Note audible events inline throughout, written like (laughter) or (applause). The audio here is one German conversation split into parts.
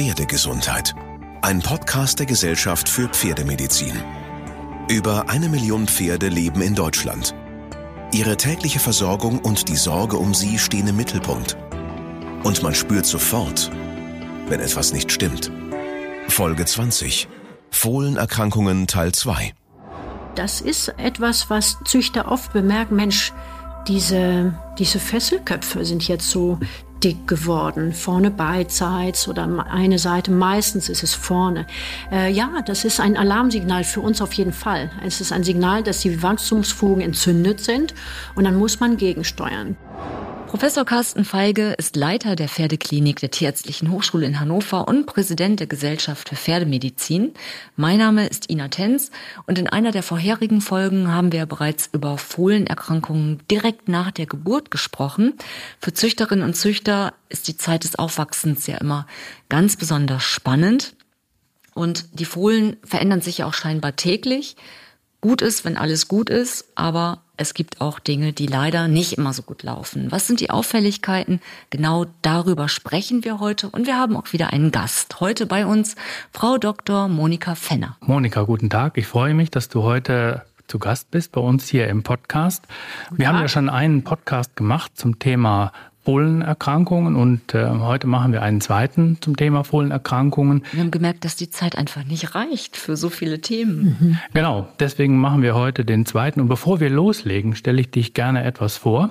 Pferdegesundheit. Ein Podcast der Gesellschaft für Pferdemedizin. Über eine Million Pferde leben in Deutschland. Ihre tägliche Versorgung und die Sorge um sie stehen im Mittelpunkt. Und man spürt sofort, wenn etwas nicht stimmt. Folge 20. Fohlenerkrankungen Teil 2. Das ist etwas, was Züchter oft bemerken. Mensch, diese, diese Fesselköpfe sind jetzt so dick geworden, vorne beidseits oder eine Seite, meistens ist es vorne. Äh, ja, das ist ein Alarmsignal für uns auf jeden Fall. Es ist ein Signal, dass die Wachstumsfugen entzündet sind und dann muss man gegensteuern. Professor Carsten Feige ist Leiter der Pferdeklinik der Tierärztlichen Hochschule in Hannover und Präsident der Gesellschaft für Pferdemedizin. Mein Name ist Ina Tenz und in einer der vorherigen Folgen haben wir bereits über Fohlenerkrankungen direkt nach der Geburt gesprochen. Für Züchterinnen und Züchter ist die Zeit des Aufwachsens ja immer ganz besonders spannend. Und die Fohlen verändern sich ja auch scheinbar täglich. Gut ist, wenn alles gut ist, aber es gibt auch Dinge, die leider nicht immer so gut laufen. Was sind die Auffälligkeiten? Genau darüber sprechen wir heute und wir haben auch wieder einen Gast. Heute bei uns Frau Dr. Monika Fenner. Monika, guten Tag. Ich freue mich, dass du heute zu Gast bist bei uns hier im Podcast. Wir haben ja schon einen Podcast gemacht zum Thema Fohlenerkrankungen und äh, heute machen wir einen zweiten zum Thema Fohlenerkrankungen. Wir haben gemerkt, dass die Zeit einfach nicht reicht für so viele Themen. Mhm. Genau, deswegen machen wir heute den zweiten. Und bevor wir loslegen, stelle ich dich gerne etwas vor.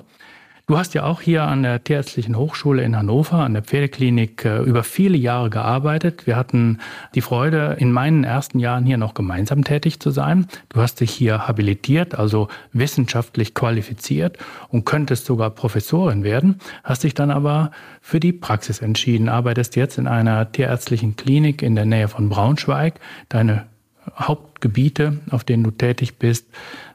Du hast ja auch hier an der Tierärztlichen Hochschule in Hannover, an der Pferdeklinik, äh, über viele Jahre gearbeitet. Wir hatten die Freude, in meinen ersten Jahren hier noch gemeinsam tätig zu sein. Du hast dich hier habilitiert, also wissenschaftlich qualifiziert und könntest sogar Professorin werden, hast dich dann aber für die Praxis entschieden, arbeitest jetzt in einer tierärztlichen Klinik in der Nähe von Braunschweig. Deine Hauptgebiete, auf denen du tätig bist,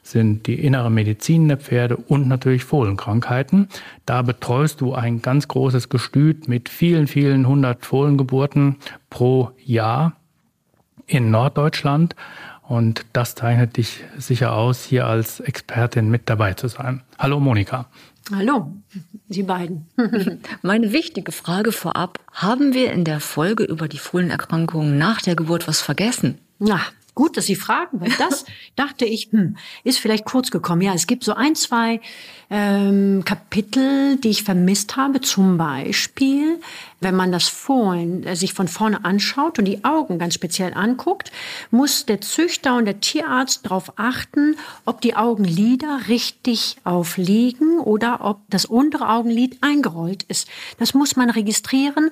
sind die innere Medizin der Pferde und natürlich Fohlenkrankheiten. Da betreust du ein ganz großes Gestüt mit vielen, vielen hundert Fohlengeburten pro Jahr in Norddeutschland. Und das zeichnet dich sicher aus, hier als Expertin mit dabei zu sein. Hallo Monika. Hallo, Sie beiden. (laughs) Meine wichtige Frage vorab, haben wir in der Folge über die Fohlenerkrankungen nach der Geburt was vergessen? Na, Gut, dass Sie fragen, weil das (laughs) dachte ich, hm, ist vielleicht kurz gekommen. Ja, es gibt so ein, zwei ähm, Kapitel, die ich vermisst habe. Zum Beispiel, wenn man das Fohlen äh, sich von vorne anschaut und die Augen ganz speziell anguckt, muss der Züchter und der Tierarzt darauf achten, ob die Augenlider richtig aufliegen oder ob das untere Augenlid eingerollt ist. Das muss man registrieren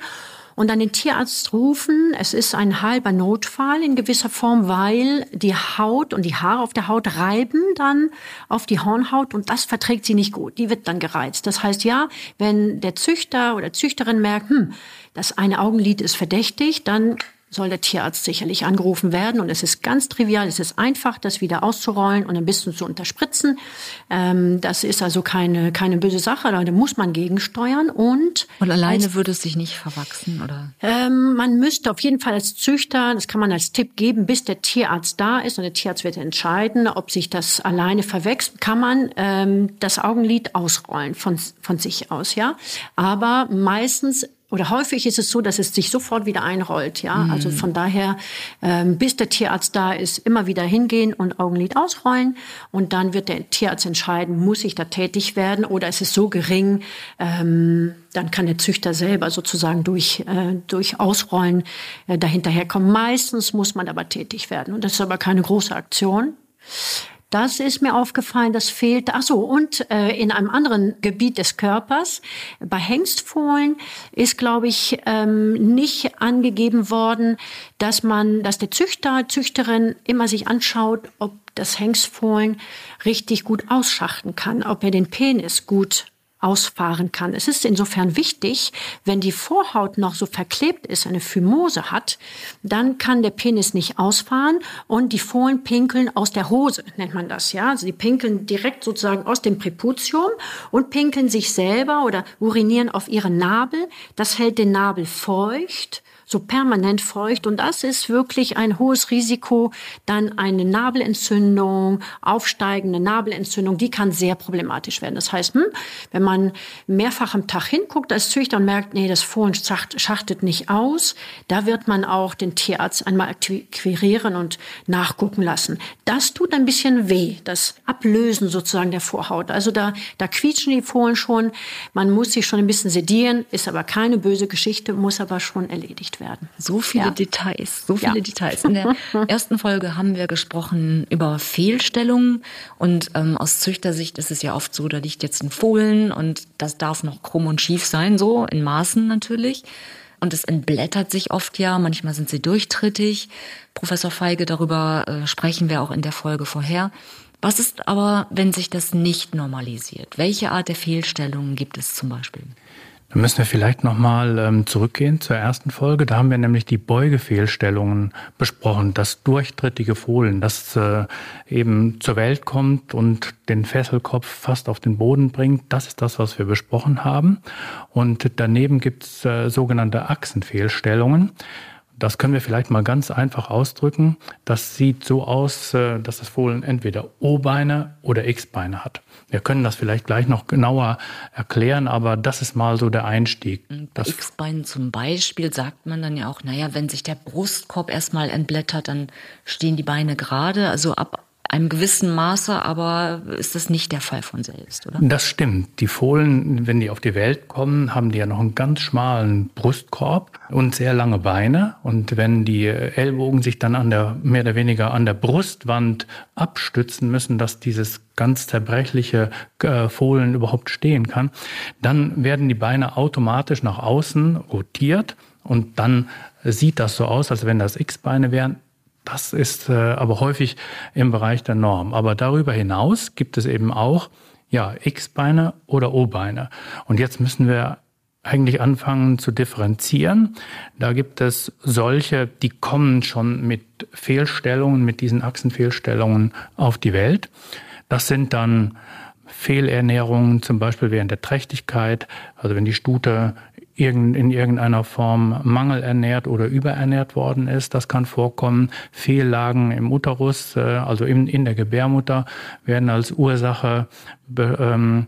und dann den Tierarzt rufen. Es ist ein halber Notfall in gewisser Form, weil die Haut und die Haare auf der Haut reiben dann auf die Hornhaut und das verträgt sie nicht gut. Die wird dann gereizt. Das heißt ja, wenn der Züchter oder Züchterin merkt, hm, das eine Augenlid ist verdächtig, dann soll der Tierarzt sicherlich angerufen werden. Und es ist ganz trivial, es ist einfach, das wieder auszurollen und ein bisschen zu unterspritzen. Ähm, das ist also keine, keine böse Sache, da muss man gegensteuern. Und, und alleine als, würde es sich nicht verwachsen, oder? Ähm, man müsste auf jeden Fall als Züchter, das kann man als Tipp geben, bis der Tierarzt da ist und der Tierarzt wird entscheiden, ob sich das alleine verwächst, kann man ähm, das Augenlid ausrollen von, von sich aus, ja. Aber meistens oder häufig ist es so, dass es sich sofort wieder einrollt. Ja, mhm. also von daher, ähm, bis der Tierarzt da ist, immer wieder hingehen und Augenlid ausrollen und dann wird der Tierarzt entscheiden, muss ich da tätig werden oder ist es so gering, ähm, dann kann der Züchter selber sozusagen durch äh, durch Ausrollen äh, dahinterherkommen. Meistens muss man aber tätig werden und das ist aber keine große Aktion. Das ist mir aufgefallen, das fehlt. Ach so, und äh, in einem anderen Gebiet des Körpers, bei Hengstfohlen, ist, glaube ich, ähm, nicht angegeben worden, dass man, dass der Züchter, Züchterin immer sich anschaut, ob das Hengstfohlen richtig gut ausschachten kann, ob er den Penis gut ausfahren kann. Es ist insofern wichtig, wenn die Vorhaut noch so verklebt ist, eine Phymose hat, dann kann der Penis nicht ausfahren und die Fohlen pinkeln aus der Hose, nennt man das, ja. Also pinkeln direkt sozusagen aus dem Präputium und pinkeln sich selber oder urinieren auf ihren Nabel. Das hält den Nabel feucht so permanent feucht. Und das ist wirklich ein hohes Risiko. Dann eine Nabelentzündung, aufsteigende Nabelentzündung, die kann sehr problematisch werden. Das heißt, hm, wenn man mehrfach am Tag hinguckt als Züchter und merkt, nee, das Fohlen schachtet nicht aus, da wird man auch den Tierarzt einmal akquirieren und nachgucken lassen. Das tut ein bisschen weh, das Ablösen sozusagen der Vorhaut. Also da, da quietschen die Fohlen schon. Man muss sich schon ein bisschen sedieren, ist aber keine böse Geschichte, muss aber schon erledigt werden. So viele ja. Details, so viele ja. Details. In der (laughs) ersten Folge haben wir gesprochen über Fehlstellungen und ähm, aus Züchtersicht ist es ja oft so, da liegt jetzt ein Fohlen und das darf noch krumm und schief sein, so in Maßen natürlich. Und es entblättert sich oft ja, manchmal sind sie durchtrittig. Professor Feige, darüber äh, sprechen wir auch in der Folge vorher. Was ist aber, wenn sich das nicht normalisiert? Welche Art der Fehlstellungen gibt es zum Beispiel? Da müssen wir vielleicht nochmal ähm, zurückgehen zur ersten Folge. Da haben wir nämlich die Beugefehlstellungen besprochen. Das durchtrittige Fohlen, das äh, eben zur Welt kommt und den Fesselkopf fast auf den Boden bringt. Das ist das, was wir besprochen haben. Und daneben gibt es äh, sogenannte Achsenfehlstellungen. Das können wir vielleicht mal ganz einfach ausdrücken. Das sieht so aus, äh, dass das Fohlen entweder O-Beine oder X-Beine hat. Wir können das vielleicht gleich noch genauer erklären, aber das ist mal so der Einstieg. X-Bein zum Beispiel sagt man dann ja auch, naja, wenn sich der Brustkorb erstmal entblättert, dann stehen die Beine gerade. Also ab einem gewissen Maße, aber ist das nicht der Fall von selbst, oder? Das stimmt. Die Fohlen, wenn die auf die Welt kommen, haben die ja noch einen ganz schmalen Brustkorb und sehr lange Beine. Und wenn die Ellbogen sich dann an der, mehr oder weniger an der Brustwand abstützen müssen, dass dieses ganz zerbrechliche äh, Fohlen überhaupt stehen kann, dann werden die Beine automatisch nach außen rotiert und dann sieht das so aus, als wenn das X-Beine wären. Das ist äh, aber häufig im Bereich der Norm. Aber darüber hinaus gibt es eben auch ja, X-Beine oder O-Beine. Und jetzt müssen wir eigentlich anfangen zu differenzieren. Da gibt es solche, die kommen schon mit Fehlstellungen, mit diesen Achsenfehlstellungen auf die Welt. Das sind dann Fehlernährungen, zum Beispiel während der Trächtigkeit, also wenn die Stute in irgendeiner Form mangelernährt oder überernährt worden ist. Das kann vorkommen. Fehllagen im Uterus, äh, also in, in der Gebärmutter, werden als Ursache ähm,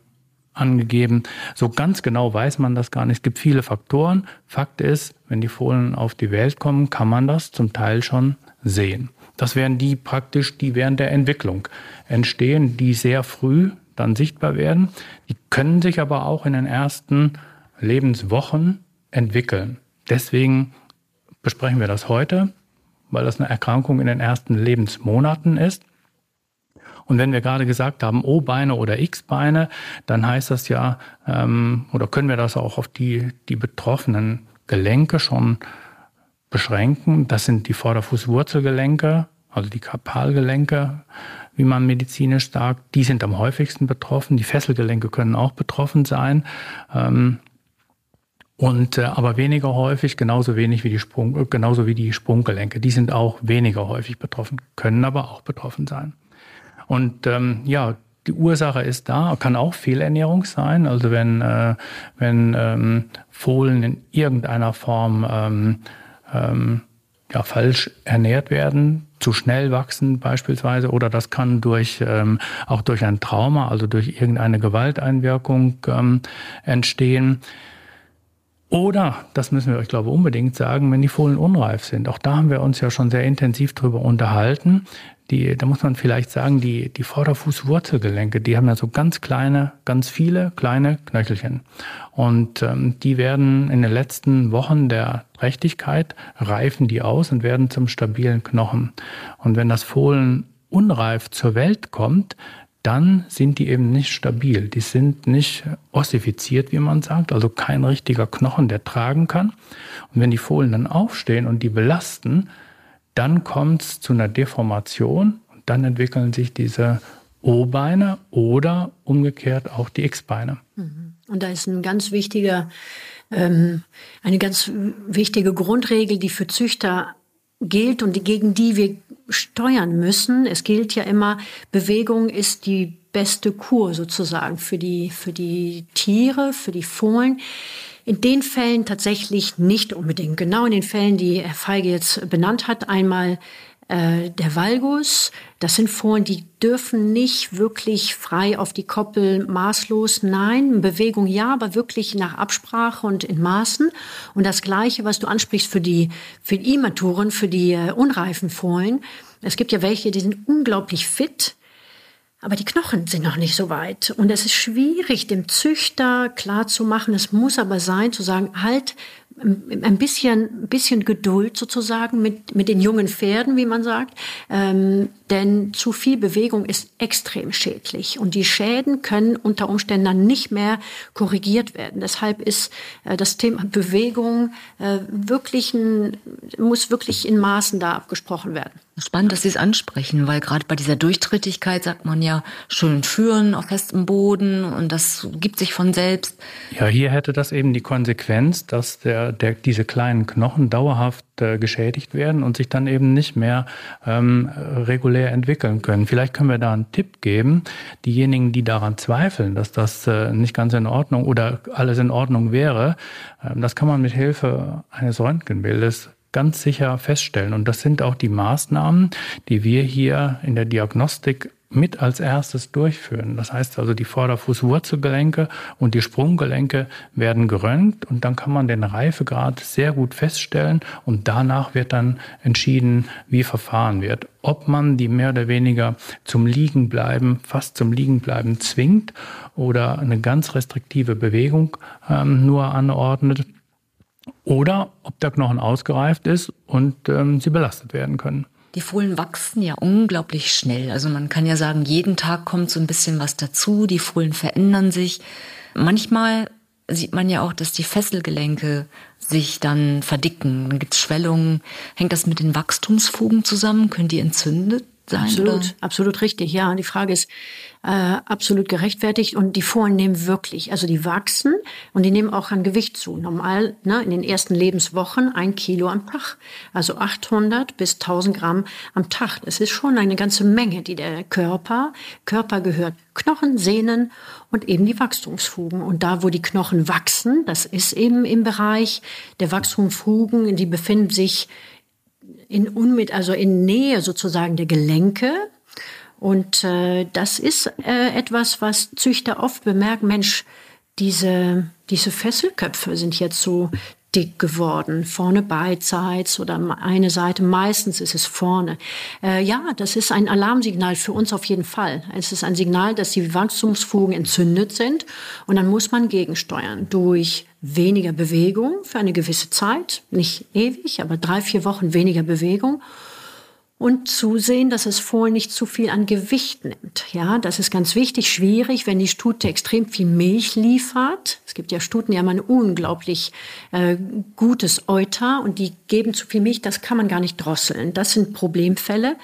angegeben. So ganz genau weiß man das gar nicht. Es gibt viele Faktoren. Fakt ist, wenn die Fohlen auf die Welt kommen, kann man das zum Teil schon sehen. Das wären die praktisch, die während der Entwicklung entstehen, die sehr früh dann sichtbar werden. Die können sich aber auch in den ersten Lebenswochen entwickeln. Deswegen besprechen wir das heute, weil das eine Erkrankung in den ersten Lebensmonaten ist. Und wenn wir gerade gesagt haben, O-Beine oder X-Beine, dann heißt das ja, ähm, oder können wir das auch auf die, die betroffenen Gelenke schon beschränken. Das sind die Vorderfußwurzelgelenke, also die Karpalgelenke, wie man medizinisch sagt. Die sind am häufigsten betroffen. Die Fesselgelenke können auch betroffen sein. Ähm, und äh, aber weniger häufig, genauso wenig wie die Sprung, äh, genauso wie die Sprunggelenke. Die sind auch weniger häufig betroffen, können aber auch betroffen sein. Und ähm, ja, die Ursache ist da, kann auch Fehlernährung sein. Also wenn äh, wenn ähm, Fohlen in irgendeiner Form ähm, ähm, ja, falsch ernährt werden, zu schnell wachsen beispielsweise, oder das kann durch ähm, auch durch ein Trauma, also durch irgendeine Gewalteinwirkung ähm, entstehen. Oder, das müssen wir euch, glaube ich, unbedingt sagen, wenn die Fohlen unreif sind. Auch da haben wir uns ja schon sehr intensiv drüber unterhalten. Die, da muss man vielleicht sagen, die, die Vorderfußwurzelgelenke, die haben ja so ganz kleine, ganz viele kleine Knöchelchen. Und ähm, die werden in den letzten Wochen der Trächtigkeit, reifen die aus und werden zum stabilen Knochen. Und wenn das Fohlen unreif zur Welt kommt, dann sind die eben nicht stabil. Die sind nicht ossifiziert, wie man sagt, also kein richtiger Knochen, der tragen kann. Und wenn die Fohlen dann aufstehen und die belasten, dann kommt es zu einer Deformation und dann entwickeln sich diese O-Beine oder umgekehrt auch die X-Beine. Mhm. Und da ist ein ganz wichtiger, ähm, eine ganz wichtige Grundregel, die für Züchter gilt und gegen die wir steuern müssen. Es gilt ja immer, Bewegung ist die beste Kur sozusagen für die, für die Tiere, für die Fohlen. In den Fällen tatsächlich nicht unbedingt. Genau in den Fällen, die Herr Feige jetzt benannt hat, einmal äh, der Valgus, das sind Fohlen, die dürfen nicht wirklich frei auf die Koppel maßlos. Nein, Bewegung ja, aber wirklich nach Absprache und in Maßen. Und das Gleiche, was du ansprichst für die, für die Immaturen, für die äh, unreifen Fohlen. Es gibt ja welche, die sind unglaublich fit. Aber die Knochen sind noch nicht so weit. Und es ist schwierig, dem Züchter klar zu machen, es muss aber sein, zu sagen, halt, ein bisschen, bisschen Geduld sozusagen mit, mit den jungen Pferden, wie man sagt. Ähm, denn zu viel Bewegung ist extrem schädlich. Und die Schäden können unter Umständen dann nicht mehr korrigiert werden. Deshalb ist äh, das Thema Bewegung äh, wirklich ein, muss wirklich in Maßen da abgesprochen werden. Spannend, dass Sie es ansprechen, weil gerade bei dieser Durchtrittigkeit sagt man ja schön führen auf festem Boden und das gibt sich von selbst. Ja, hier hätte das eben die Konsequenz, dass der, der, diese kleinen Knochen dauerhaft äh, geschädigt werden und sich dann eben nicht mehr ähm, regulär entwickeln können. Vielleicht können wir da einen Tipp geben. Diejenigen, die daran zweifeln, dass das äh, nicht ganz in Ordnung oder alles in Ordnung wäre, äh, das kann man mit Hilfe eines Röntgenbildes ganz sicher feststellen. Und das sind auch die Maßnahmen, die wir hier in der Diagnostik mit als erstes durchführen. Das heißt also, die Vorderfußwurzelgelenke und die Sprunggelenke werden geröntgt und dann kann man den Reifegrad sehr gut feststellen und danach wird dann entschieden, wie verfahren wird. Ob man die mehr oder weniger zum Liegenbleiben, fast zum Liegenbleiben zwingt oder eine ganz restriktive Bewegung ähm, nur anordnet, oder ob der Knochen ausgereift ist und ähm, sie belastet werden können. Die Fohlen wachsen ja unglaublich schnell. Also man kann ja sagen, jeden Tag kommt so ein bisschen was dazu. Die Fohlen verändern sich. Manchmal sieht man ja auch, dass die Fesselgelenke sich dann verdicken. Dann gibt es Schwellungen. Hängt das mit den Wachstumsfugen zusammen? Können die entzündet sein? Absolut, oder? absolut richtig. Ja, die Frage ist, äh, absolut gerechtfertigt und die Fohlen nehmen wirklich, also die wachsen und die nehmen auch an Gewicht zu. Normal ne, in den ersten Lebenswochen ein Kilo am Tag, also 800 bis 1000 Gramm am Tag. Das ist schon eine ganze Menge, die der Körper, Körper gehört Knochen, Sehnen und eben die Wachstumsfugen. Und da, wo die Knochen wachsen, das ist eben im Bereich der Wachstumsfugen, die befinden sich in unmit, also in Nähe sozusagen der Gelenke. Und äh, das ist äh, etwas, was Züchter oft bemerken, Mensch, diese, diese Fesselköpfe sind jetzt so dick geworden, vorne beidseits oder eine Seite, meistens ist es vorne. Äh, ja, das ist ein Alarmsignal für uns auf jeden Fall. Es ist ein Signal, dass die Wachstumsfugen entzündet sind und dann muss man gegensteuern. Durch weniger Bewegung für eine gewisse Zeit, nicht ewig, aber drei, vier Wochen weniger Bewegung und zusehen, dass es Fohlen nicht zu viel an Gewicht nimmt. Ja, das ist ganz wichtig, schwierig, wenn die Stute extrem viel Milch liefert. Es gibt ja Stuten, die haben ein unglaublich äh, gutes Euter und die geben zu viel Milch, das kann man gar nicht drosseln. Das sind Problemfälle.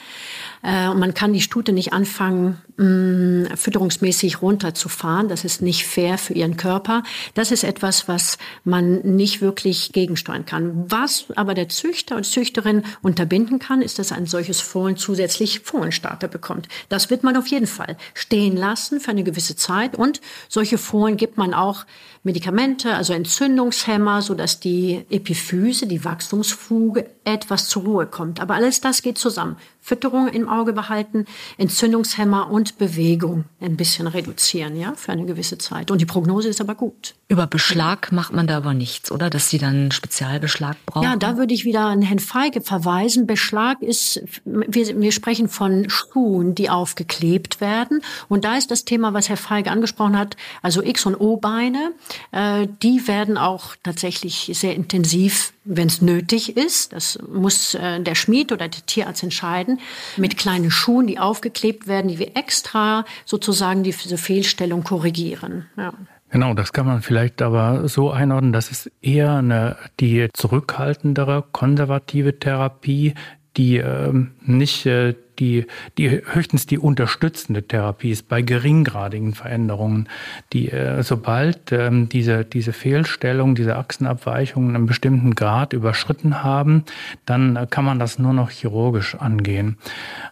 Äh, und man kann die Stute nicht anfangen, mh, mm, fütterungsmäßig runterzufahren. Das ist nicht fair für ihren Körper. Das ist etwas, was man nicht wirklich gegensteuern kann. Was aber der Züchter und Züchterin unterbinden kann, ist, dass ein solches Fohlen zusätzlich Fohlenstarter bekommt. Das wird man auf jeden Fall stehen lassen für eine gewisse Zeit. Und solche Fohlen gibt man auch Medikamente, also Entzündungshemmer, so dass die Epiphyse, die Wachstumsfuge, etwas zur Ruhe kommt. Aber alles das geht zusammen. Fütterung im Auge behalten, Entzündungshemmer und Bewegung ein bisschen reduzieren, ja, für eine gewisse Zeit. Und die Prognose ist aber gut. Über Beschlag macht man da aber nichts, oder? Dass sie dann Spezialbeschlag brauchen? Ja, da würde ich wieder an Herrn Feige verweisen. Beschlag ist, wir, wir sprechen von Schuhen, die aufgeklebt werden. Und da ist das Thema, was Herr Feige angesprochen hat, also X- und O-Beine, die werden auch tatsächlich sehr intensiv wenn es nötig ist, das muss äh, der Schmied oder der Tierarzt entscheiden, mit kleinen Schuhen, die aufgeklebt werden, die wir extra sozusagen diese Fehlstellung korrigieren. Ja. Genau, das kann man vielleicht aber so einordnen, das ist eher eine, die zurückhaltendere, konservative Therapie, die ähm, nicht äh, die, die höchstens die unterstützende Therapie ist bei geringgradigen Veränderungen. Die, äh, sobald ähm, diese, diese Fehlstellung, diese Achsenabweichungen einen bestimmten Grad überschritten haben, dann äh, kann man das nur noch chirurgisch angehen.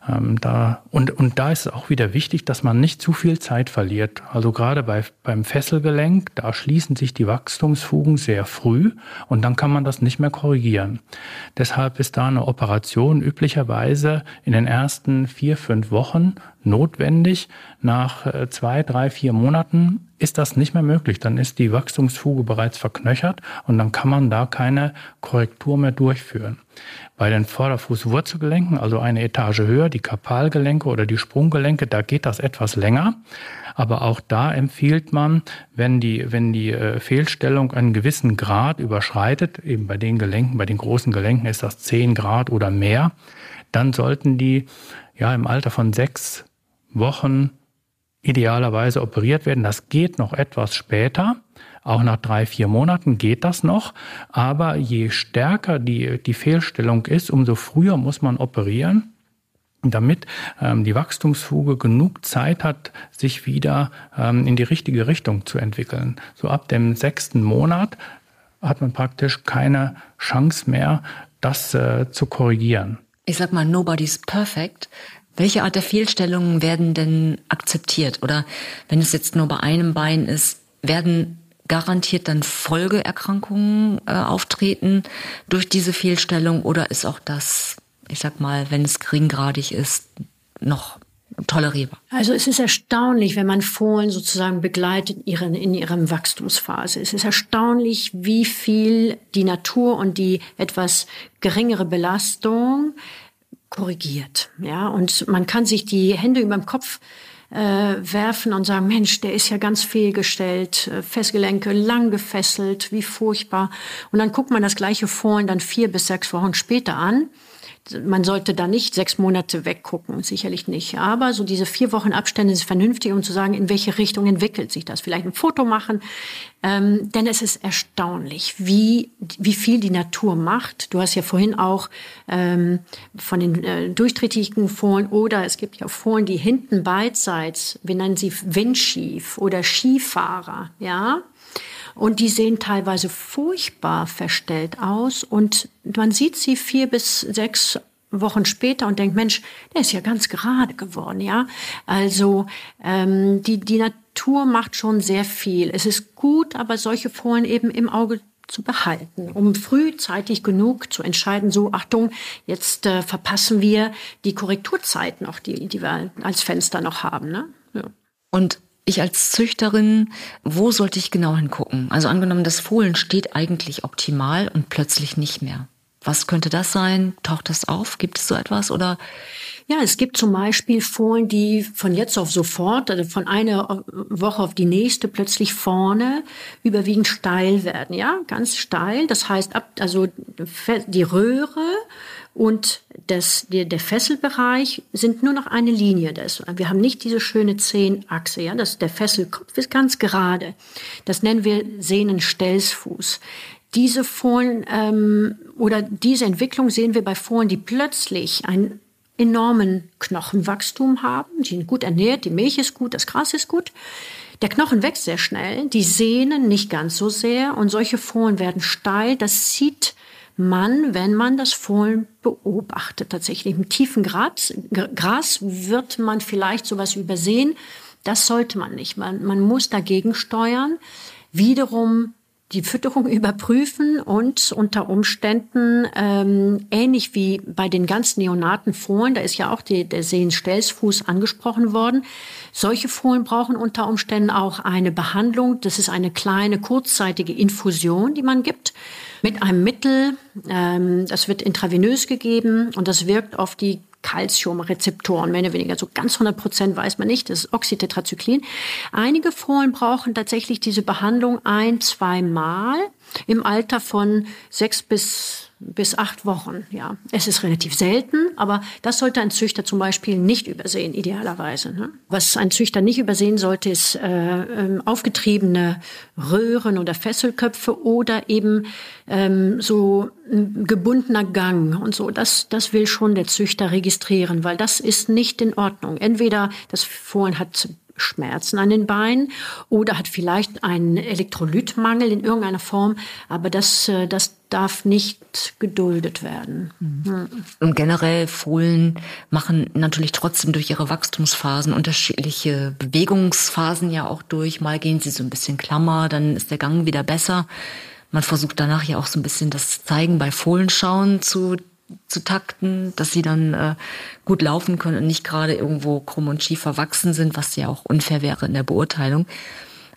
Ähm, da, und, und da ist es auch wieder wichtig, dass man nicht zu viel Zeit verliert. Also gerade bei, beim Fesselgelenk, da schließen sich die Wachstumsfugen sehr früh und dann kann man das nicht mehr korrigieren. Deshalb ist da eine Operation üblicherweise in den ersten vier, fünf Wochen notwendig. Nach äh, zwei, drei, vier Monaten ist das nicht mehr möglich. Dann ist die Wachstumsfuge bereits verknöchert und dann kann man da keine Korrektur mehr durchführen. Bei den Vorderfußwurzelgelenken, also eine Etage höher, die Kapalgelenke oder die Sprunggelenke, da geht das etwas länger. Aber auch da empfiehlt man, wenn die, wenn die äh, Fehlstellung einen gewissen Grad überschreitet, eben bei den Gelenken, bei den großen Gelenken ist das 10 Grad oder mehr, dann sollten die ja im Alter von sechs Wochen idealerweise operiert werden. Das geht noch etwas später. Auch nach drei, vier Monaten geht das noch. Aber je stärker die, die Fehlstellung ist, umso früher muss man operieren, damit ähm, die Wachstumsfuge genug Zeit hat, sich wieder ähm, in die richtige Richtung zu entwickeln. So ab dem sechsten Monat hat man praktisch keine Chance mehr, das äh, zu korrigieren. Ich sag mal, nobody's perfect. Welche Art der Fehlstellungen werden denn akzeptiert? Oder wenn es jetzt nur bei einem Bein ist, werden garantiert dann Folgeerkrankungen äh, auftreten durch diese Fehlstellung? Oder ist auch das, ich sag mal, wenn es geringgradig ist, noch tolerierbar? Also es ist erstaunlich, wenn man Fohlen sozusagen begleitet in, ihren, in ihrem Wachstumsphase. Es ist erstaunlich, wie viel die Natur und die etwas geringere Belastung korrigiert. Ja, und man kann sich die Hände über dem Kopf äh, werfen und sagen, Mensch, der ist ja ganz fehlgestellt, äh, Festgelenke lang gefesselt, wie furchtbar. Und dann guckt man das gleiche Fohlen dann vier bis sechs Wochen später an man sollte da nicht sechs Monate weggucken, sicherlich nicht. Aber so diese vier Wochen Abstände sind vernünftig, um zu sagen, in welche Richtung entwickelt sich das. Vielleicht ein Foto machen, ähm, denn es ist erstaunlich, wie, wie viel die Natur macht. Du hast ja vorhin auch ähm, von den äh, durchtrittigen Fohlen oder es gibt ja Fohlen, die hinten beidseits, wir nennen sie windschief oder Skifahrer, ja. Und die sehen teilweise furchtbar verstellt aus. Und man sieht sie vier bis sechs Wochen später und denkt, Mensch, der ist ja ganz gerade geworden, ja. Also ähm, die, die Natur macht schon sehr viel. Es ist gut, aber solche Fohlen eben im Auge zu behalten, um frühzeitig genug zu entscheiden, so Achtung, jetzt äh, verpassen wir die Korrekturzeiten noch, die, die wir als Fenster noch haben. Ne? Ja. Und ich als Züchterin, wo sollte ich genau hingucken? Also angenommen, das Fohlen steht eigentlich optimal und plötzlich nicht mehr. Was könnte das sein? Taucht das auf? Gibt es so etwas oder? Ja, es gibt zum Beispiel Fohlen, die von jetzt auf sofort, also von einer Woche auf die nächste plötzlich vorne überwiegend steil werden. Ja, ganz steil. Das heißt, ab, also die Röhre und das, der, der Fesselbereich sind nur noch eine Linie. Das, wir haben nicht diese schöne Zehenachse. Ja? Das, der Fesselkopf ist ganz gerade. Das nennen wir Sehnenstellsfuß. Diese Fohlen ähm, oder diese Entwicklung sehen wir bei Fohlen, die plötzlich einen enormen Knochenwachstum haben. Die sind gut ernährt, die Milch ist gut, das Gras ist gut. Der Knochen wächst sehr schnell, die Sehnen nicht ganz so sehr und solche Fohlen werden steil. Das sieht man, wenn man das Fohlen beobachtet. Tatsächlich im tiefen Gras, Gras wird man vielleicht sowas übersehen. Das sollte man nicht. Man, man muss dagegen steuern. Wiederum die Fütterung überprüfen und unter Umständen ähm, ähnlich wie bei den ganz neonaten Fohlen, da ist ja auch die, der Sehenstellsfuß angesprochen worden. Solche Fohlen brauchen unter Umständen auch eine Behandlung. Das ist eine kleine kurzzeitige Infusion, die man gibt mit einem Mittel. Ähm, das wird intravenös gegeben und das wirkt auf die Calciumrezeptoren, mehr oder weniger. So ganz 100 Prozent weiß man nicht. Das ist Oxytetrazyklin. Einige Fohlen brauchen tatsächlich diese Behandlung ein, zwei Mal. Im Alter von sechs bis bis acht Wochen. Ja, es ist relativ selten, aber das sollte ein Züchter zum Beispiel nicht übersehen, idealerweise. Ne? Was ein Züchter nicht übersehen sollte, ist äh, äh, aufgetriebene Röhren oder Fesselköpfe oder eben ähm, so gebundener Gang und so. Das, das will schon der Züchter registrieren, weil das ist nicht in Ordnung. Entweder das Fohlen hat Schmerzen an den Beinen oder hat vielleicht einen Elektrolytmangel in irgendeiner Form, aber das, äh, das darf nicht geduldet werden. Mhm. Und generell Fohlen machen natürlich trotzdem durch ihre Wachstumsphasen unterschiedliche Bewegungsphasen ja auch durch. Mal gehen sie so ein bisschen klammer, dann ist der Gang wieder besser. Man versucht danach ja auch so ein bisschen das Zeigen bei Fohlenschauen zu zu takten, dass sie dann äh, gut laufen können und nicht gerade irgendwo krumm und schief verwachsen sind, was ja auch unfair wäre in der Beurteilung.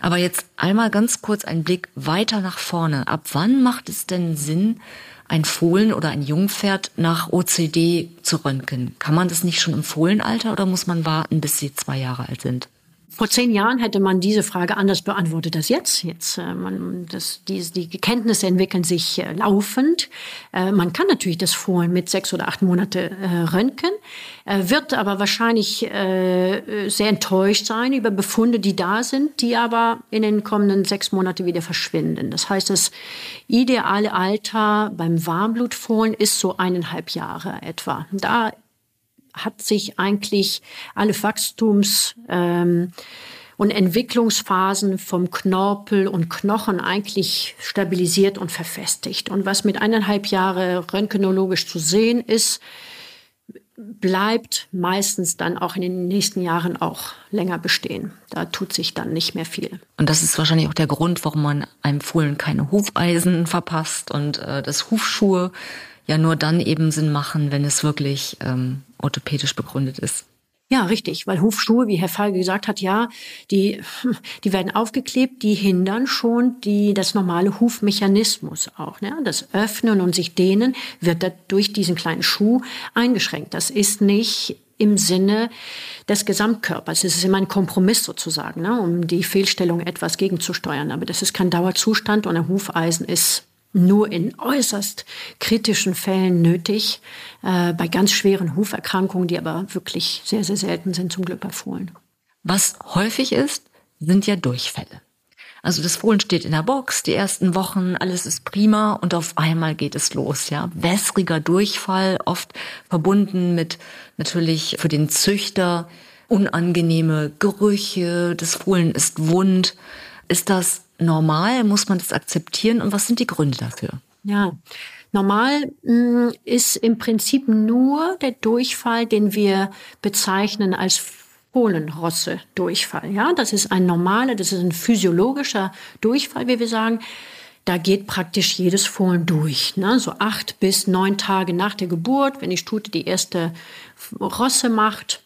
Aber jetzt einmal ganz kurz ein Blick weiter nach vorne. Ab wann macht es denn Sinn, ein Fohlen oder ein Jungpferd nach OCD zu röntgen? Kann man das nicht schon im Fohlenalter oder muss man warten, bis sie zwei Jahre alt sind? Vor zehn Jahren hätte man diese Frage anders beantwortet als jetzt. Jetzt äh, man, das, die, die Kenntnisse entwickeln sich äh, laufend. Äh, man kann natürlich das Fohlen mit sechs oder acht Monate äh, röntgen, äh, wird aber wahrscheinlich äh, sehr enttäuscht sein über Befunde, die da sind, die aber in den kommenden sechs Monate wieder verschwinden. Das heißt, das ideale Alter beim Warmblutfohlen ist so eineinhalb Jahre etwa. Da hat sich eigentlich alle Wachstums- ähm, und Entwicklungsphasen vom Knorpel und Knochen eigentlich stabilisiert und verfestigt. Und was mit eineinhalb Jahre röntgenologisch zu sehen ist, bleibt meistens dann auch in den nächsten Jahren auch länger bestehen. Da tut sich dann nicht mehr viel. Und das ist wahrscheinlich auch der Grund, warum man einem Fohlen keine Hufeisen verpasst und äh, dass Hufschuhe ja nur dann eben Sinn machen, wenn es wirklich ähm, orthopädisch begründet ist. Ja, richtig, weil Hufschuhe, wie Herr Feige gesagt hat, ja, die, die werden aufgeklebt, die hindern schon die, das normale Hufmechanismus auch. Ne? Das Öffnen und sich dehnen wird durch diesen kleinen Schuh eingeschränkt. Das ist nicht im Sinne des Gesamtkörpers. Es ist immer ein Kompromiss sozusagen, ne? um die Fehlstellung etwas gegenzusteuern. Aber das ist kein Dauerzustand und ein Hufeisen ist nur in äußerst kritischen Fällen nötig, äh, bei ganz schweren Huferkrankungen, die aber wirklich sehr, sehr selten sind, zum Glück empfohlen. Was häufig ist, sind ja Durchfälle. Also das Fohlen steht in der Box, die ersten Wochen, alles ist prima und auf einmal geht es los, ja. Wässriger Durchfall, oft verbunden mit natürlich für den Züchter unangenehme Gerüche, das Fohlen ist wund. Ist das normal? Muss man das akzeptieren? Und was sind die Gründe dafür? Ja, normal mm, ist im Prinzip nur der Durchfall, den wir bezeichnen als Fohlenrosse-Durchfall. Ja, das ist ein normaler, das ist ein physiologischer Durchfall, wie wir sagen. Da geht praktisch jedes Fohlen durch. Ne? So acht bis neun Tage nach der Geburt, wenn die Stute die erste Rosse macht,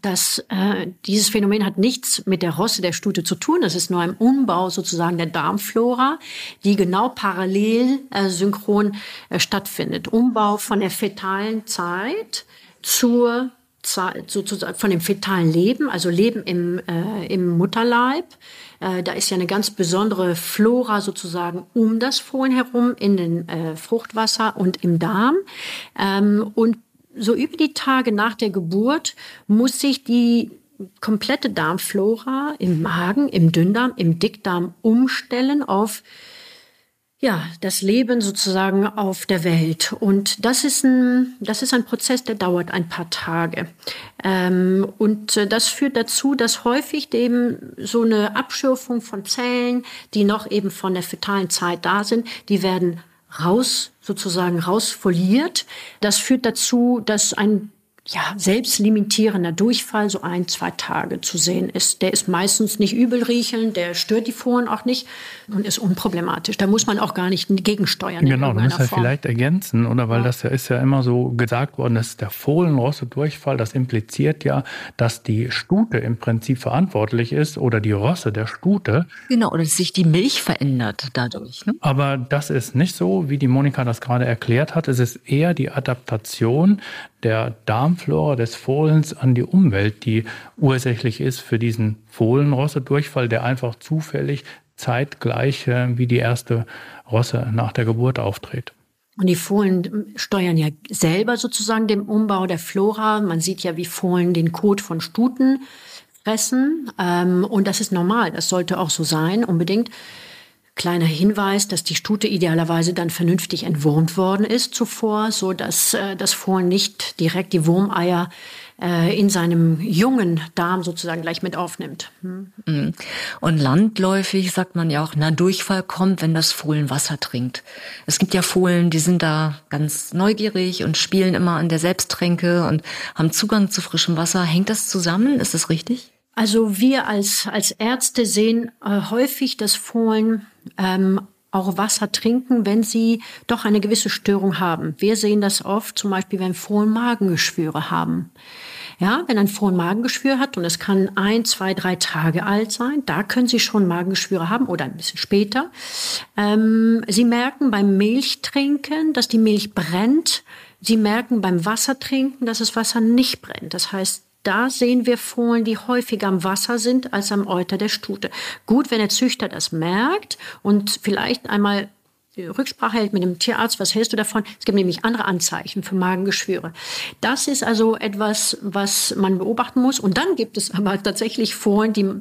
dass äh, dieses Phänomen hat nichts mit der Rosse der Stute zu tun. Das ist nur ein Umbau sozusagen der Darmflora, die genau parallel äh, synchron äh, stattfindet. Umbau von der fetalen Zeit zur sozusagen von dem fetalen Leben, also Leben im, äh, im Mutterleib. Äh, da ist ja eine ganz besondere Flora sozusagen um das Fohlen herum in den äh, Fruchtwasser und im Darm. Ähm, und so über die Tage nach der Geburt muss sich die komplette Darmflora im Magen, im Dünndarm, im Dickdarm umstellen auf ja, das Leben sozusagen auf der Welt. Und das ist ein, das ist ein Prozess, der dauert ein paar Tage. Ähm, und äh, das führt dazu, dass häufig eben so eine Abschürfung von Zellen, die noch eben von der fetalen Zeit da sind, die werden raus, sozusagen rausfoliert. Das führt dazu, dass ein ja, selbstlimitierender Durchfall so ein, zwei Tage zu sehen ist. Der ist meistens nicht übelriechelnd, der stört die Foren auch nicht und ist unproblematisch. Da muss man auch gar nicht gegensteuern. Genau, du musst ja vielleicht ergänzen, oder weil ja. das ja ist ja immer so gesagt worden, dass der Fohlenrosse-Durchfall, das impliziert ja, dass die Stute im Prinzip verantwortlich ist oder die Rosse der Stute. Genau, oder dass sich die Milch verändert dadurch. Ne? Aber das ist nicht so, wie die Monika das gerade erklärt hat. Es ist eher die Adaptation der Darmflora des Fohlens an die Umwelt, die ursächlich ist für diesen Fohlenrosse-Durchfall, der einfach zufällig zeitgleich wie die erste Rosse nach der Geburt auftritt. Und die Fohlen steuern ja selber sozusagen den Umbau der Flora. Man sieht ja, wie Fohlen den Kot von Stuten fressen. Ähm, und das ist normal. Das sollte auch so sein, unbedingt. Kleiner Hinweis, dass die Stute idealerweise dann vernünftig entwurmt worden ist zuvor, so dass äh, das Fohlen nicht direkt die Wurmeier äh, in seinem jungen Darm sozusagen gleich mit aufnimmt. Hm. Mhm. Und landläufig sagt man ja auch, na, Durchfall kommt, wenn das Fohlen Wasser trinkt. Es gibt ja Fohlen, die sind da ganz neugierig und spielen immer an der Selbsttränke und haben Zugang zu frischem Wasser. Hängt das zusammen? Ist das richtig? Also wir als, als Ärzte sehen äh, häufig, dass Fohlen ähm, auch Wasser trinken, wenn sie doch eine gewisse Störung haben. Wir sehen das oft, zum Beispiel, wenn Fohlen Magengeschwüre haben. Ja, wenn ein Fohlen Magengeschwür hat und es kann ein, zwei, drei Tage alt sein, da können Sie schon Magengeschwüre haben oder ein bisschen später. Ähm, Sie merken beim Milchtrinken, dass die Milch brennt. Sie merken beim Wassertrinken, dass das Wasser nicht brennt. Das heißt, da sehen wir Fohlen, die häufiger am Wasser sind als am Euter der Stute. Gut, wenn der Züchter das merkt und vielleicht einmal Rücksprache hält mit dem Tierarzt, was hältst du davon? Es gibt nämlich andere Anzeichen für Magengeschwüre. Das ist also etwas, was man beobachten muss. Und dann gibt es aber tatsächlich Fohlen, die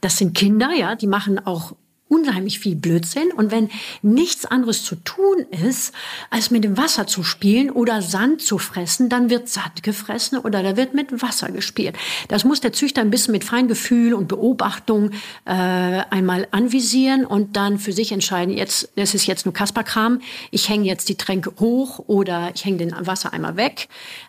das sind Kinder, ja, die machen auch unheimlich viel Blödsinn. Und wenn nichts anderes zu tun ist, als mit dem Wasser zu spielen oder Sand zu fressen, dann wird Sand gefressen oder da wird mit Wasser gespielt. Das muss der Züchter ein bisschen mit Feingefühl und Beobachtung äh, einmal anvisieren und dann für sich entscheiden, jetzt, das ist jetzt nur Kasperkram, ich hänge jetzt die Tränke hoch oder ich hänge den Wassereimer weg.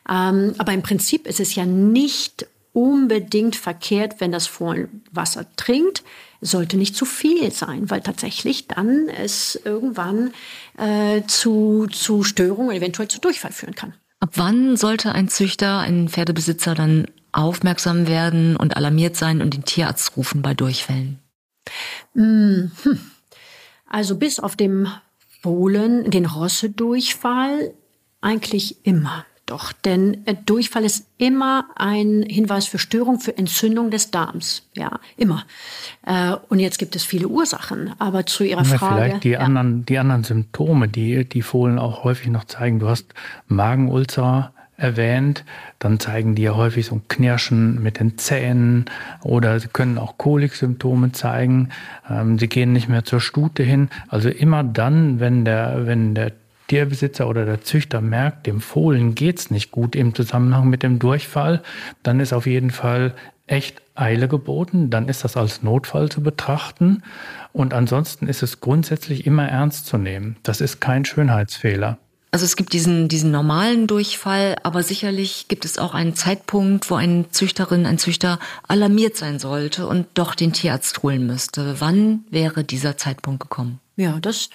Ähm, aber im Prinzip ist es ja nicht unbedingt verkehrt, wenn das Fohlen Wasser trinkt sollte nicht zu viel sein, weil tatsächlich dann es irgendwann äh, zu, zu Störungen, eventuell zu Durchfall führen kann. Ab wann sollte ein Züchter, ein Pferdebesitzer dann aufmerksam werden und alarmiert sein und den Tierarzt rufen bei Durchfällen? Hm. Also bis auf dem Fohlen, den Rosse-Durchfall eigentlich immer. Doch, denn äh, Durchfall ist immer ein Hinweis für Störung, für Entzündung des Darms. Ja, immer. Äh, und jetzt gibt es viele Ursachen. Aber zu Ihrer ja, Frage. Vielleicht die, ja. anderen, die anderen Symptome, die die Fohlen auch häufig noch zeigen. Du hast Magenulcer erwähnt, dann zeigen die ja häufig so ein Knirschen mit den Zähnen oder sie können auch Koliksymptome zeigen. Ähm, sie gehen nicht mehr zur Stute hin. Also immer dann, wenn der, wenn der Tierbesitzer oder der Züchter merkt, dem Fohlen geht's nicht gut im Zusammenhang mit dem Durchfall, dann ist auf jeden Fall echt Eile geboten, dann ist das als Notfall zu betrachten und ansonsten ist es grundsätzlich immer ernst zu nehmen. Das ist kein Schönheitsfehler. Also es gibt diesen, diesen normalen Durchfall, aber sicherlich gibt es auch einen Zeitpunkt, wo eine Züchterin, ein Züchter alarmiert sein sollte und doch den Tierarzt holen müsste. Wann wäre dieser Zeitpunkt gekommen? Ja, das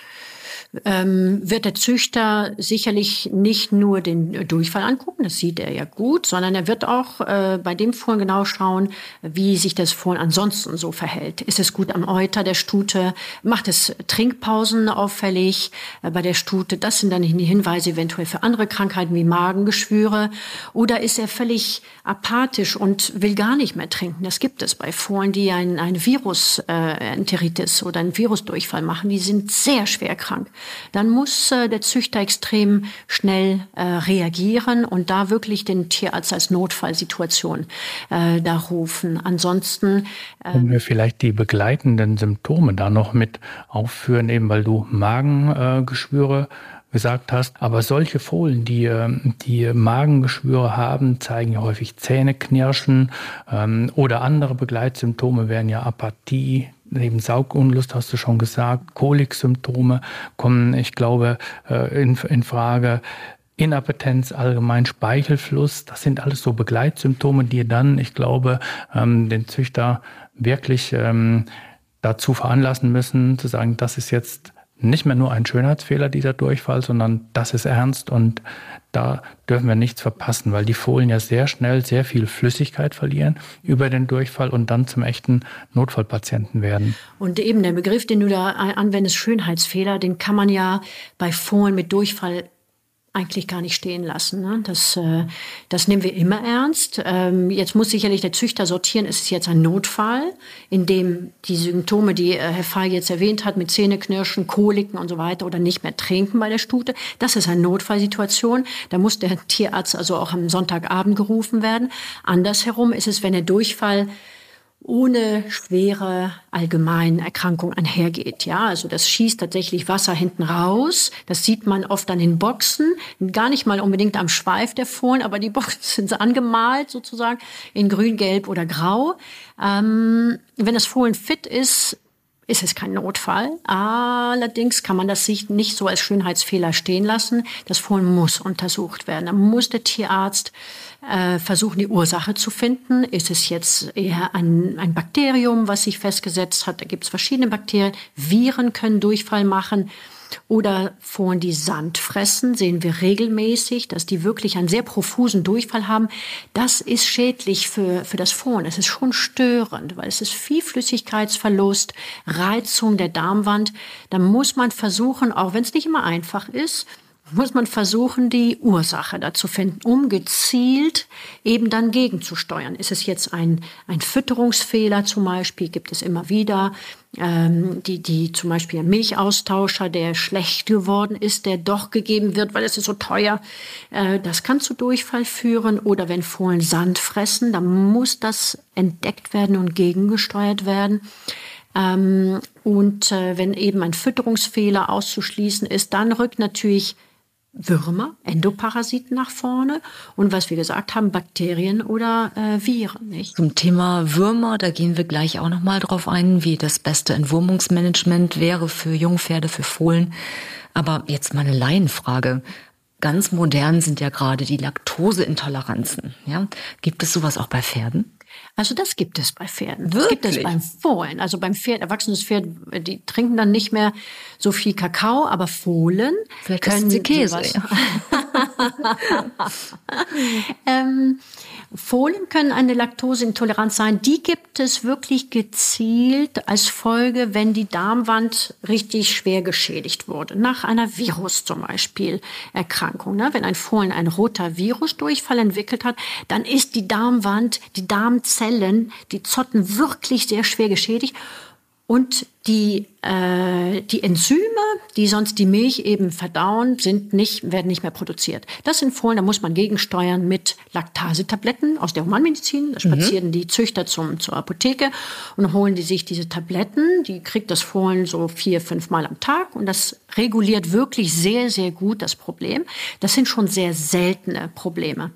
ähm, wird der Züchter sicherlich nicht nur den Durchfall angucken, das sieht er ja gut, sondern er wird auch äh, bei dem Fohlen genau schauen, wie sich das Fohlen ansonsten so verhält. Ist es gut am Euter der Stute? Macht es Trinkpausen auffällig äh, bei der Stute? Das sind dann die Hinweise eventuell für andere Krankheiten wie Magengeschwüre. Oder ist er völlig apathisch und will gar nicht mehr trinken? Das gibt es bei Fohlen, die ein, ein Virus-Enteritis äh, oder einen Virusdurchfall machen. Die sind sehr schwer krank dann muss äh, der Züchter extrem schnell äh, reagieren und da wirklich den Tierarzt als Notfallsituation äh, da rufen. Ansonsten äh, können wir vielleicht die begleitenden Symptome da noch mit aufführen, eben weil du Magengeschwüre gesagt hast. Aber solche Fohlen, die, ähm, die Magengeschwüre haben, zeigen ja häufig Zähneknirschen ähm, oder andere Begleitsymptome wären ja Apathie, Neben Saugunlust hast du schon gesagt, Koliksymptome kommen, ich glaube, äh, in, in Frage. Inappetenz, allgemein Speichelfluss, das sind alles so Begleitsymptome, die dann, ich glaube, ähm, den Züchter wirklich ähm, dazu veranlassen müssen, zu sagen, das ist jetzt nicht mehr nur ein Schönheitsfehler, dieser Durchfall, sondern das ist ernst und da dürfen wir nichts verpassen, weil die Folien ja sehr schnell sehr viel Flüssigkeit verlieren über den Durchfall und dann zum echten Notfallpatienten werden. Und eben der Begriff, den du da anwendest, Schönheitsfehler, den kann man ja bei Folien mit Durchfall eigentlich gar nicht stehen lassen. Ne? Das, äh, das nehmen wir immer ernst. Ähm, jetzt muss sicherlich der Züchter sortieren, ist es jetzt ein Notfall, in dem die Symptome, die äh, Herr Fall jetzt erwähnt hat, mit Zähneknirschen, Koliken und so weiter oder nicht mehr trinken bei der Stute, das ist eine Notfallsituation. Da muss der Tierarzt also auch am Sonntagabend gerufen werden. Andersherum ist es, wenn der Durchfall ohne schwere allgemeine Erkrankung einhergeht. Ja, also das schießt tatsächlich Wasser hinten raus. Das sieht man oft an den Boxen, gar nicht mal unbedingt am Schweif der Fohlen, aber die (laughs) Boxen sind angemalt sozusagen in grün, gelb oder grau. Ähm, wenn das Fohlen fit ist, ist es kein Notfall. Allerdings kann man das nicht so als Schönheitsfehler stehen lassen. Das Fohlen muss untersucht werden. Da muss der Tierarzt äh, versuchen, die Ursache zu finden. Ist es jetzt eher ein, ein Bakterium, was sich festgesetzt hat? Da gibt es verschiedene Bakterien. Viren können Durchfall machen. Oder Fohlen, die Sand fressen, sehen wir regelmäßig, dass die wirklich einen sehr profusen Durchfall haben. Das ist schädlich für, für das Fohlen. Es ist schon störend, weil es ist viel Flüssigkeitsverlust, Reizung der Darmwand. Da muss man versuchen, auch wenn es nicht immer einfach ist, muss man versuchen, die Ursache dazu finden, um gezielt eben dann gegenzusteuern. Ist es jetzt ein, ein Fütterungsfehler zum Beispiel, gibt es immer wieder, ähm, die, die zum Beispiel ein Milchaustauscher, der schlecht geworden ist, der doch gegeben wird, weil es ist so teuer. Äh, das kann zu Durchfall führen. Oder wenn Fohlen Sand fressen, dann muss das entdeckt werden und gegengesteuert werden. Ähm, und äh, wenn eben ein Fütterungsfehler auszuschließen ist, dann rückt natürlich Würmer, Endoparasiten nach vorne und was wir gesagt haben, Bakterien oder äh, Viren. Nicht? Zum Thema Würmer, da gehen wir gleich auch noch mal drauf ein, wie das beste Entwurmungsmanagement wäre für Jungpferde, für Fohlen. Aber jetzt mal eine Laienfrage. Ganz modern sind ja gerade die Laktoseintoleranzen. Ja? Gibt es sowas auch bei Pferden? Also das gibt es bei Pferden. Wirklich? Das gibt es beim Fohlen. Also beim Pferd, erwachsenes Pferd, die trinken dann nicht mehr so viel Kakao, aber Fohlen Vielleicht können sie Käse. (laughs) Ähm, Fohlen können eine Laktoseintoleranz sein. Die gibt es wirklich gezielt als Folge, wenn die Darmwand richtig schwer geschädigt wurde. Nach einer Virus zum Beispiel Erkrankung. Ne? Wenn ein Fohlen ein roter Virusdurchfall entwickelt hat, dann ist die Darmwand, die Darmzellen, die Zotten wirklich sehr schwer geschädigt. Und die, äh, die Enzyme, die sonst die Milch eben verdauen, sind nicht, werden nicht mehr produziert. Das sind Fohlen, da muss man gegensteuern mit Laktasetabletten aus der Humanmedizin. Da spazieren mhm. die Züchter zum, zur Apotheke und holen die sich diese Tabletten. Die kriegt das Fohlen so vier, fünf Mal am Tag und das reguliert wirklich sehr, sehr gut das Problem. Das sind schon sehr seltene Probleme.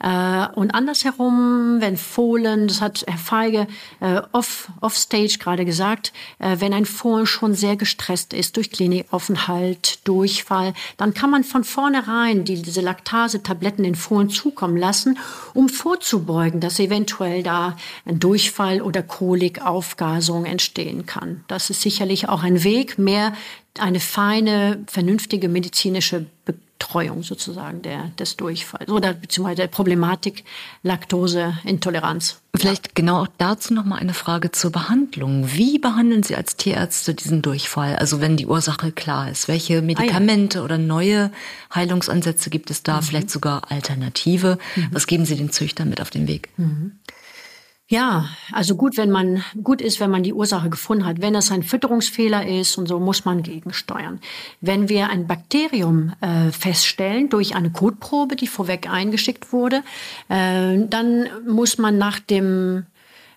Äh, und andersherum, wenn Fohlen, das hat Herr Feige äh, off, offstage gerade gesagt, äh, wenn ein Fohlen schon sehr gestresst ist durch Klinikaufenthalt, Durchfall, dann kann man von vornherein die, diese Laktase-Tabletten den Fohlen zukommen lassen, um vorzubeugen, dass eventuell da ein Durchfall oder Kolik, Aufgasung entstehen kann. Das ist sicherlich auch ein Weg, mehr eine feine, vernünftige medizinische Betreuung sozusagen der, des Durchfalls oder beziehungsweise der Problematik Laktoseintoleranz. Vielleicht genau dazu noch mal eine Frage zur Behandlung. Wie behandeln Sie als Tierärzte diesen Durchfall? Also wenn die Ursache klar ist, welche Medikamente ah, ja. oder neue Heilungsansätze gibt es da? Mhm. Vielleicht sogar Alternative? Mhm. Was geben Sie den Züchtern mit auf den Weg? Mhm. Ja, also gut, wenn man gut ist, wenn man die Ursache gefunden hat. Wenn es ein Fütterungsfehler ist und so, muss man gegensteuern. Wenn wir ein Bakterium äh, feststellen durch eine Kotprobe, die vorweg eingeschickt wurde, äh, dann muss man nach dem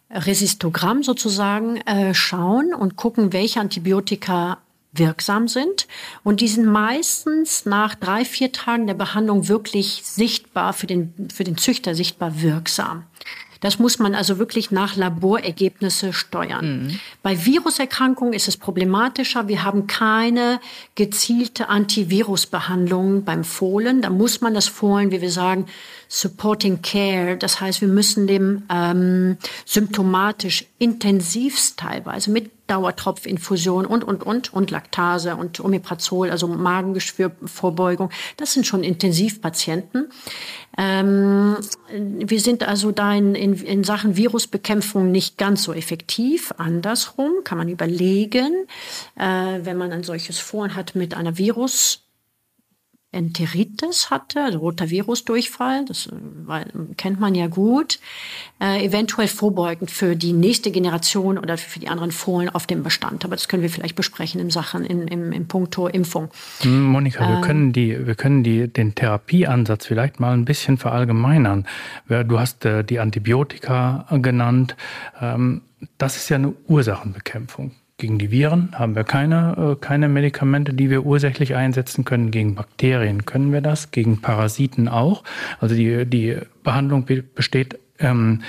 Resistogramm sozusagen äh, schauen und gucken, welche Antibiotika wirksam sind. Und die sind meistens nach drei, vier Tagen der Behandlung wirklich sichtbar, für den, für den Züchter sichtbar wirksam. Das muss man also wirklich nach Laborergebnisse steuern. Mhm. Bei Viruserkrankungen ist es problematischer. Wir haben keine gezielte Antivirusbehandlung beim Fohlen. Da muss man das Fohlen, wie wir sagen, Supporting Care. Das heißt, wir müssen dem ähm, symptomatisch intensivst teilweise mit Dauertropfinfusion und, und, und, und Laktase und Omeprazol, also Magengeschwürvorbeugung. Das sind schon Intensivpatienten. Ähm, wir sind also da in, in, in Sachen Virusbekämpfung nicht ganz so effektiv. Andersrum kann man überlegen, äh, wenn man ein solches Fohlen hat mit einer Virus Enteritis hatte, also Rotavirus-Durchfall, das weil, kennt man ja gut, äh, eventuell vorbeugend für die nächste Generation oder für die anderen Fohlen auf dem Bestand. Aber das können wir vielleicht besprechen in Sachen, in, im, im Punkto Impfung. Hm, Monika, ähm, wir können, die, wir können die, den Therapieansatz vielleicht mal ein bisschen verallgemeinern. Du hast äh, die Antibiotika genannt. Ähm, das ist ja eine Ursachenbekämpfung. Gegen die Viren haben wir keine, äh, keine Medikamente, die wir ursächlich einsetzen können. Gegen Bakterien können wir das, gegen Parasiten auch. Also die, die Behandlung besteht ähm,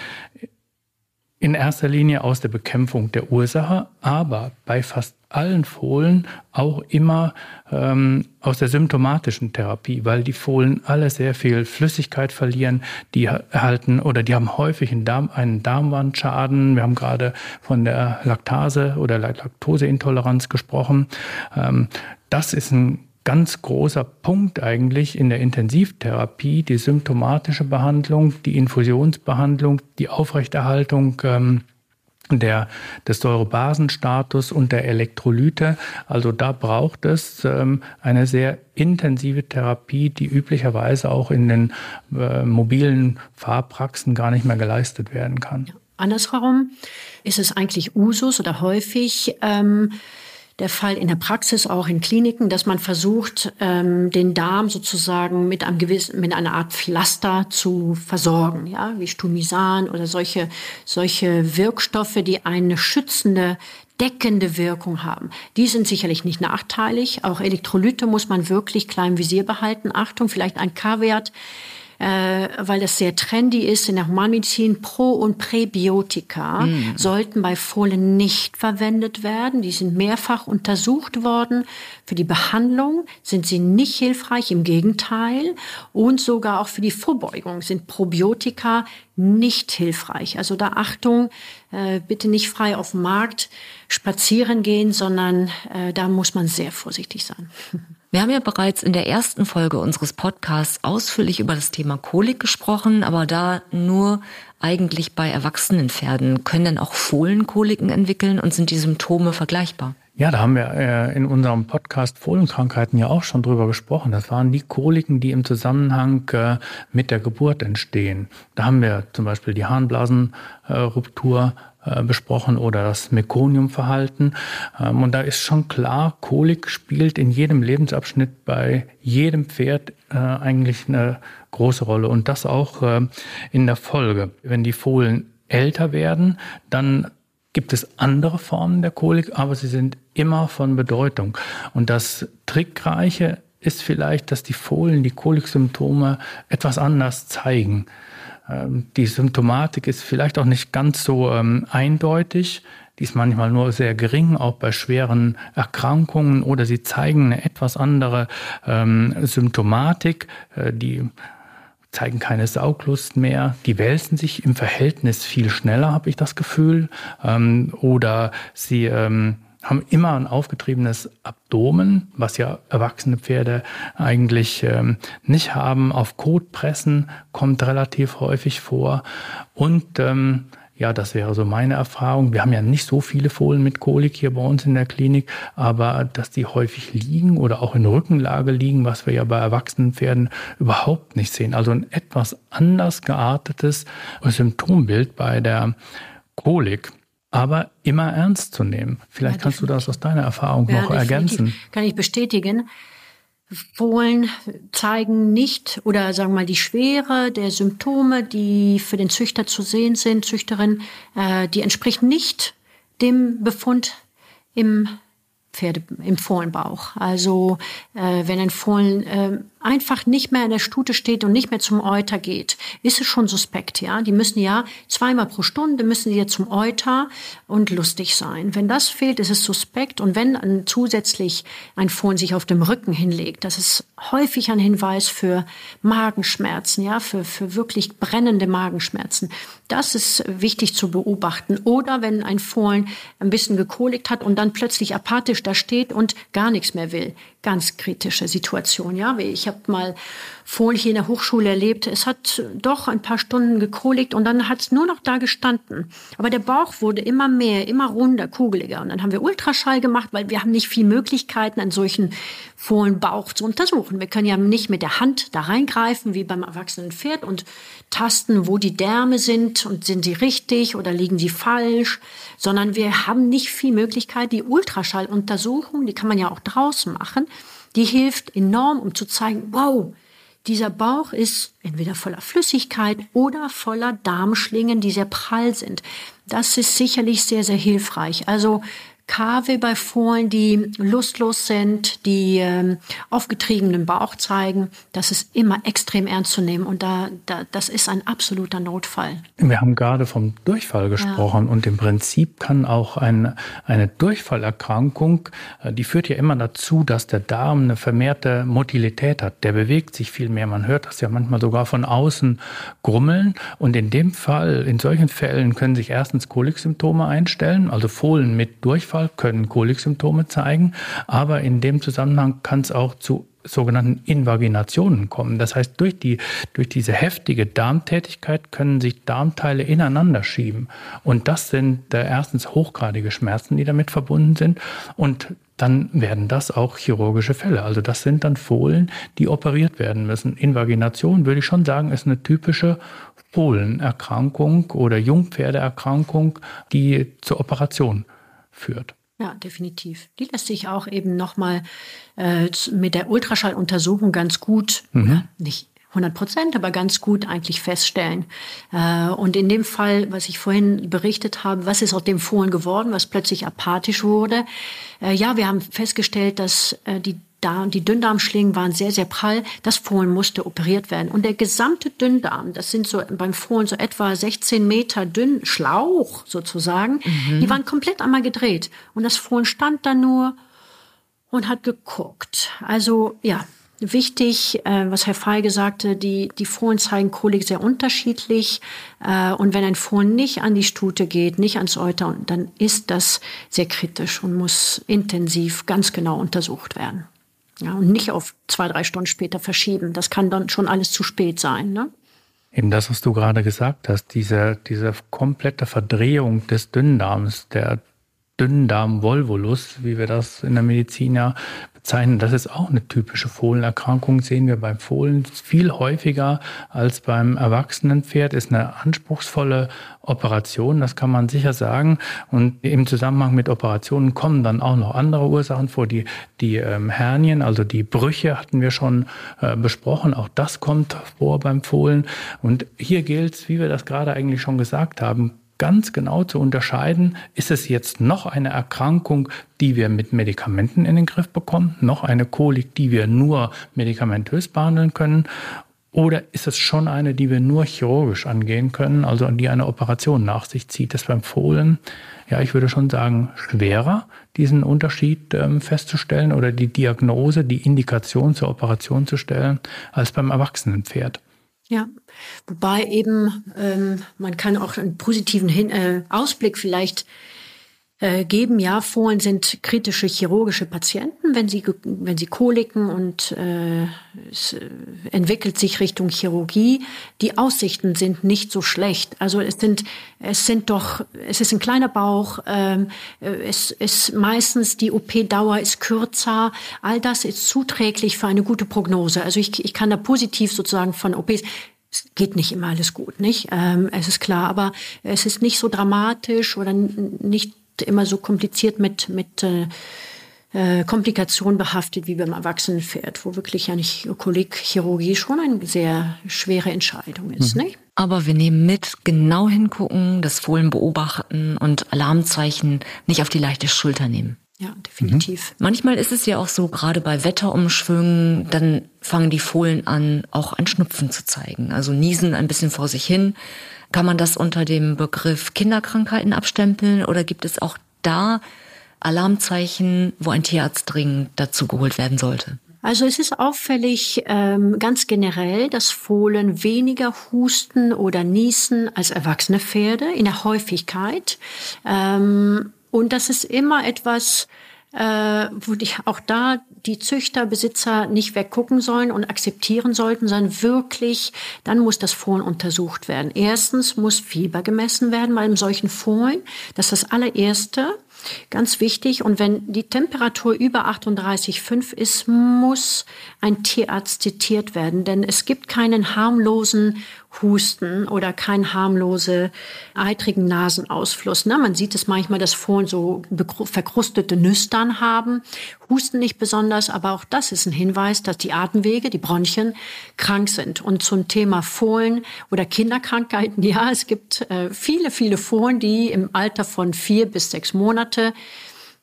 in erster Linie aus der Bekämpfung der Ursache, aber bei fast allen Fohlen auch immer ähm, aus der symptomatischen Therapie, weil die Fohlen alle sehr viel Flüssigkeit verlieren, die erhalten oder die haben häufig einen, Darm, einen Darmwandschaden. Wir haben gerade von der Laktase oder Laktoseintoleranz gesprochen. Ähm, das ist ein ganz großer Punkt eigentlich in der Intensivtherapie, die symptomatische Behandlung, die Infusionsbehandlung, die Aufrechterhaltung ähm, der, des Säurebasenstatus und der Elektrolyte. Also da braucht es ähm, eine sehr intensive Therapie, die üblicherweise auch in den äh, mobilen Fahrpraxen gar nicht mehr geleistet werden kann. Andersherum ist es eigentlich Usus oder häufig, ähm, der Fall in der Praxis, auch in Kliniken, dass man versucht, ähm, den Darm sozusagen mit einem gewissen, mit einer Art Pflaster zu versorgen, ja, wie Stumisan oder solche, solche Wirkstoffe, die eine schützende deckende Wirkung haben. Die sind sicherlich nicht nachteilig. Auch Elektrolyte muss man wirklich klein Visier behalten. Achtung, vielleicht ein K-Wert äh, weil das sehr trendy ist in der Humanmedizin, Pro- und Präbiotika mm. sollten bei Fohlen nicht verwendet werden. Die sind mehrfach untersucht worden. Für die Behandlung sind sie nicht hilfreich, im Gegenteil. Und sogar auch für die Vorbeugung sind Probiotika nicht hilfreich. Also da Achtung, äh, bitte nicht frei auf dem Markt spazieren gehen, sondern äh, da muss man sehr vorsichtig sein. (laughs) Wir haben ja bereits in der ersten Folge unseres Podcasts ausführlich über das Thema Kolik gesprochen, aber da nur eigentlich bei erwachsenen Pferden. Können denn auch Fohlen Koliken entwickeln und sind die Symptome vergleichbar? Ja, da haben wir äh, in unserem Podcast Fohlenkrankheiten ja auch schon drüber gesprochen. Das waren die Koliken, die im Zusammenhang äh, mit der Geburt entstehen. Da haben wir zum Beispiel die Harnblasenruptur äh, besprochen oder das Mekoniumverhalten. Ähm, und da ist schon klar, Kolik spielt in jedem Lebensabschnitt bei jedem Pferd eigentlich eine große Rolle und das auch in der Folge. Wenn die Fohlen älter werden, dann gibt es andere Formen der Kolik, aber sie sind immer von Bedeutung. Und das Trickreiche ist vielleicht, dass die Fohlen die Koliksymptome etwas anders zeigen. Ähm, die Symptomatik ist vielleicht auch nicht ganz so ähm, eindeutig. Die ist manchmal nur sehr gering, auch bei schweren Erkrankungen oder sie zeigen eine etwas andere ähm, Symptomatik. Äh, die zeigen keine Sauglust mehr. Die wälzen sich im Verhältnis viel schneller, habe ich das Gefühl. Ähm, oder sie ähm, haben immer ein aufgetriebenes Abdomen, was ja erwachsene Pferde eigentlich ähm, nicht haben. Auf Kotpressen kommt relativ häufig vor. Und ähm, ja, das wäre so meine Erfahrung. Wir haben ja nicht so viele Fohlen mit Kolik hier bei uns in der Klinik, aber dass die häufig liegen oder auch in Rückenlage liegen, was wir ja bei erwachsenen Pferden überhaupt nicht sehen. Also ein etwas anders geartetes Symptombild bei der Kolik aber immer ernst zu nehmen. Vielleicht ja, kannst du das aus deiner Erfahrung ja, noch ergänzen. Kann ich bestätigen. Fohlen zeigen nicht oder sagen wir mal die Schwere der Symptome, die für den Züchter zu sehen sind, Züchterin, äh, die entspricht nicht dem Befund im Pferde im Fohlenbauch. Also äh, wenn ein Fohlen äh, einfach nicht mehr in der Stute steht und nicht mehr zum Euter geht, ist es schon suspekt, ja. Die müssen ja zweimal pro Stunde müssen sie ja zum Euter und lustig sein. Wenn das fehlt, ist es suspekt. Und wenn dann zusätzlich ein Fohlen sich auf dem Rücken hinlegt, das ist häufig ein Hinweis für Magenschmerzen, ja, für, für wirklich brennende Magenschmerzen. Das ist wichtig zu beobachten. Oder wenn ein Fohlen ein bisschen gekolikt hat und dann plötzlich apathisch da steht und gar nichts mehr will ganz kritische Situation. Ja, ich habe mal Fohlen hier in der Hochschule erlebt. Es hat doch ein paar Stunden gekoligt und dann hat es nur noch da gestanden. Aber der Bauch wurde immer mehr, immer runder, kugeliger. Und dann haben wir Ultraschall gemacht, weil wir haben nicht viel Möglichkeiten, einen solchen Fohlenbauch zu untersuchen. Wir können ja nicht mit der Hand da reingreifen, wie beim erwachsenen Pferd und tasten, wo die Därme sind und sind sie richtig oder liegen sie falsch, sondern wir haben nicht viel Möglichkeit. Die Ultraschalluntersuchung, die kann man ja auch draußen machen, die hilft enorm, um zu zeigen, wow, dieser Bauch ist entweder voller Flüssigkeit oder voller Darmschlingen, die sehr prall sind. Das ist sicherlich sehr, sehr hilfreich. Also Kave bei Fohlen, die lustlos sind, die ähm, aufgetriebenen Bauch zeigen, das ist immer extrem ernst zu nehmen und da, da das ist ein absoluter Notfall. Wir haben gerade vom Durchfall gesprochen ja. und im Prinzip kann auch ein, eine Durchfallerkrankung, äh, die führt ja immer dazu, dass der Darm eine vermehrte Motilität hat. Der bewegt sich viel mehr. Man hört das ja manchmal sogar von außen grummeln und in dem Fall, in solchen Fällen können sich erstens Koliksymptome einstellen, also Fohlen mit Durchfall Durchfall können Koliksymptome zeigen, aber in dem Zusammenhang kann es auch zu sogenannten Invaginationen kommen. Das heißt, durch, die, durch diese heftige Darmtätigkeit können sich Darmteile ineinander schieben. Und das sind äh, erstens hochgradige Schmerzen, die damit verbunden sind. Und dann werden das auch chirurgische Fälle. Also das sind dann Fohlen, die operiert werden müssen. Invagination, würde ich schon sagen, ist eine typische Fohlenerkrankung oder Jungpferdeerkrankung, die zur Operation führt. Ja, definitiv. Die lässt sich auch eben nochmal äh, mit der Ultraschalluntersuchung ganz gut, mhm. nicht 100 Prozent, aber ganz gut eigentlich feststellen. Äh, und in dem Fall, was ich vorhin berichtet habe, was ist aus dem Fohlen geworden, was plötzlich apathisch wurde? Äh, ja, wir haben festgestellt, dass äh, die Darm, die Dünndarmschlingen waren sehr, sehr prall. Das Fohlen musste operiert werden. Und der gesamte Dünndarm, das sind so beim Fohlen so etwa 16 Meter dünn, Schlauch sozusagen, mhm. die waren komplett einmal gedreht. Und das Fohlen stand da nur und hat geguckt. Also ja, wichtig, äh, was Herr Feige sagte, die, die Fohlen zeigen Kolik sehr unterschiedlich. Äh, und wenn ein Fohlen nicht an die Stute geht, nicht ans Euter, dann ist das sehr kritisch und muss intensiv ganz genau untersucht werden. Ja, und nicht auf zwei, drei Stunden später verschieben. Das kann dann schon alles zu spät sein. Ne? Eben das, was du gerade gesagt hast, diese, diese komplette Verdrehung des Dünndarms, der Dünndarm-Volvulus, wie wir das in der Medizin ja bezeichnen. Das ist auch eine typische Fohlenerkrankung, sehen wir beim Fohlen viel häufiger als beim erwachsenen Pferd. Ist eine anspruchsvolle Operation, das kann man sicher sagen. Und im Zusammenhang mit Operationen kommen dann auch noch andere Ursachen vor. Die, die ähm, Hernien, also die Brüche hatten wir schon äh, besprochen. Auch das kommt vor beim Fohlen. Und hier gilt wie wir das gerade eigentlich schon gesagt haben, ganz genau zu unterscheiden, ist es jetzt noch eine Erkrankung, die wir mit Medikamenten in den Griff bekommen, noch eine Kolik, die wir nur medikamentös behandeln können, oder ist es schon eine, die wir nur chirurgisch angehen können, also die eine Operation nach sich zieht? Das beim Fohlen, ja, ich würde schon sagen, schwerer, diesen Unterschied ähm, festzustellen oder die Diagnose, die Indikation zur Operation zu stellen, als beim erwachsenen Pferd. Ja, wobei eben ähm, man kann auch einen positiven Hin äh, Ausblick vielleicht äh, geben. Ja, Fohlen sind kritische chirurgische Patienten, wenn sie wenn sie koliken und äh, es äh, entwickelt sich Richtung Chirurgie. Die Aussichten sind nicht so schlecht. Also es sind es sind doch es ist ein kleiner Bauch. Ähm, äh, es ist meistens die OP-Dauer ist kürzer. All das ist zuträglich für eine gute Prognose. Also ich ich kann da positiv sozusagen von OPs es geht nicht immer alles gut, nicht? Ähm, es ist klar, aber es ist nicht so dramatisch oder nicht immer so kompliziert mit, mit äh, äh, Komplikationen behaftet wie beim Erwachsenenpferd, wo wirklich ja nicht Kolikchirurgie schon eine sehr schwere Entscheidung ist. Mhm. Nicht? Aber wir nehmen mit, genau hingucken, das Fohlen beobachten und Alarmzeichen nicht auf die leichte Schulter nehmen. Ja, definitiv. Mhm. Manchmal ist es ja auch so, gerade bei Wetterumschwüngen, dann fangen die Fohlen an, auch ein Schnupfen zu zeigen. Also niesen ein bisschen vor sich hin. Kann man das unter dem Begriff Kinderkrankheiten abstempeln oder gibt es auch da Alarmzeichen, wo ein Tierarzt dringend dazu geholt werden sollte? Also es ist auffällig ähm, ganz generell, dass Fohlen weniger husten oder niesen als erwachsene Pferde in der Häufigkeit. Ähm, und das ist immer etwas, äh, wo die, auch da die Züchterbesitzer nicht weggucken sollen und akzeptieren sollten, sondern wirklich, dann muss das Fohlen untersucht werden. Erstens muss Fieber gemessen werden bei einem solchen Fohlen. Das ist das allererste. Ganz wichtig. Und wenn die Temperatur über 38,5 ist, muss ein Tierarzt zitiert werden. Denn es gibt keinen harmlosen Husten oder kein harmlose eitrigen Nasenausfluss. Ne? Man sieht es manchmal, dass Fohlen so verkrustete Nüstern haben, husten nicht besonders, aber auch das ist ein Hinweis, dass die Atemwege, die Bronchien krank sind. Und zum Thema Fohlen oder Kinderkrankheiten, (laughs) ja, es gibt äh, viele, viele Fohlen, die im Alter von vier bis sechs Monate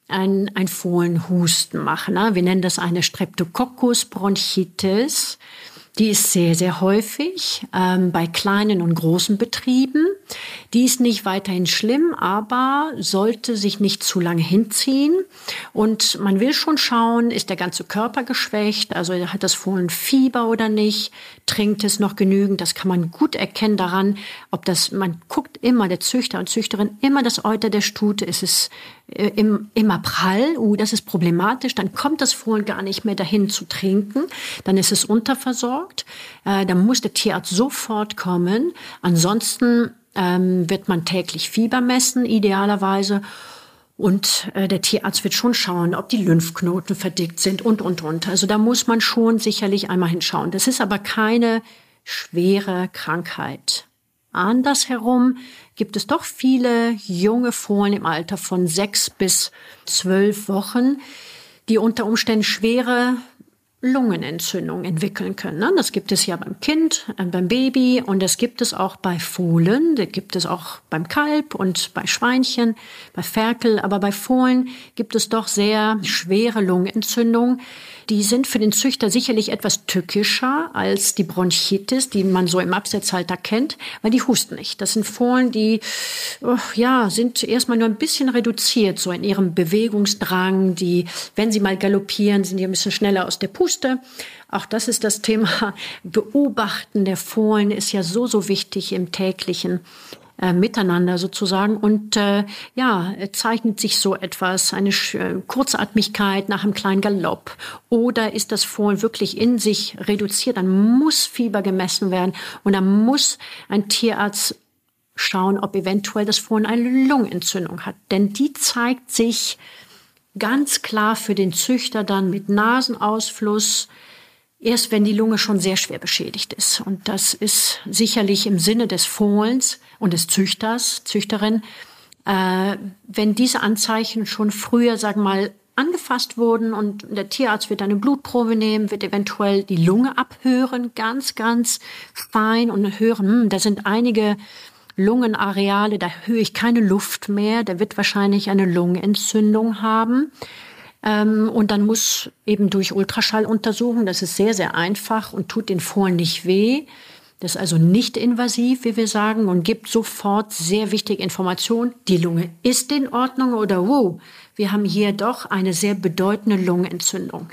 ein, ein Fohlenhusten machen. Ne? Wir nennen das eine Streptococcus bronchitis. Die ist sehr, sehr häufig ähm, bei kleinen und großen Betrieben. Die ist nicht weiterhin schlimm, aber sollte sich nicht zu lange hinziehen. Und man will schon schauen, ist der ganze Körper geschwächt? Also hat das Fohlen Fieber oder nicht? Trinkt es noch genügend? Das kann man gut erkennen daran, ob das, man guckt immer, der Züchter und Züchterin, immer das Euter der Stute. Ist es äh, im, immer prall? Uh, das ist problematisch. Dann kommt das Fohlen gar nicht mehr dahin zu trinken. Dann ist es unterversorgt. Äh, dann muss der Tierarzt sofort kommen. Ansonsten ähm, wird man täglich Fieber messen, idealerweise. Und äh, der Tierarzt wird schon schauen, ob die Lymphknoten verdickt sind und, und, und. Also da muss man schon sicherlich einmal hinschauen. Das ist aber keine schwere Krankheit. Andersherum gibt es doch viele junge Fohlen im Alter von sechs bis zwölf Wochen, die unter Umständen schwere Lungenentzündung entwickeln können. Ne? Das gibt es ja beim Kind, äh, beim Baby und das gibt es auch bei Fohlen, das gibt es auch beim Kalb und bei Schweinchen, bei Ferkel, aber bei Fohlen gibt es doch sehr schwere Lungenentzündungen, die sind für den Züchter sicherlich etwas tückischer als die Bronchitis, die man so im Absetzhalter kennt, weil die husten nicht. Das sind Fohlen, die oh, ja sind erstmal nur ein bisschen reduziert so in ihrem Bewegungsdrang. Die, wenn sie mal galoppieren, sind die ein bisschen schneller aus der Puste. Auch das ist das Thema Beobachten der Fohlen ist ja so so wichtig im täglichen äh, miteinander sozusagen. Und äh, ja, zeichnet sich so etwas, eine äh, Kurzatmigkeit nach einem kleinen Galopp? Oder ist das Fohlen wirklich in sich reduziert? Dann muss Fieber gemessen werden und dann muss ein Tierarzt schauen, ob eventuell das Fohlen eine Lungenentzündung hat. Denn die zeigt sich ganz klar für den Züchter dann mit Nasenausfluss, erst wenn die Lunge schon sehr schwer beschädigt ist. Und das ist sicherlich im Sinne des Fohlens und des Züchters, Züchterin, äh, wenn diese Anzeichen schon früher, sagen wir mal, angefasst wurden und der Tierarzt wird eine Blutprobe nehmen, wird eventuell die Lunge abhören, ganz, ganz fein und hören, hm, da sind einige Lungenareale, da höre ich keine Luft mehr, der wird wahrscheinlich eine Lungenentzündung haben. Ähm, und dann muss eben durch Ultraschall untersuchen, das ist sehr, sehr einfach und tut den Fohlen nicht weh. Das ist also nicht invasiv, wie wir sagen, und gibt sofort sehr wichtige Informationen. Die Lunge ist in Ordnung oder wow, wir haben hier doch eine sehr bedeutende Lungenentzündung.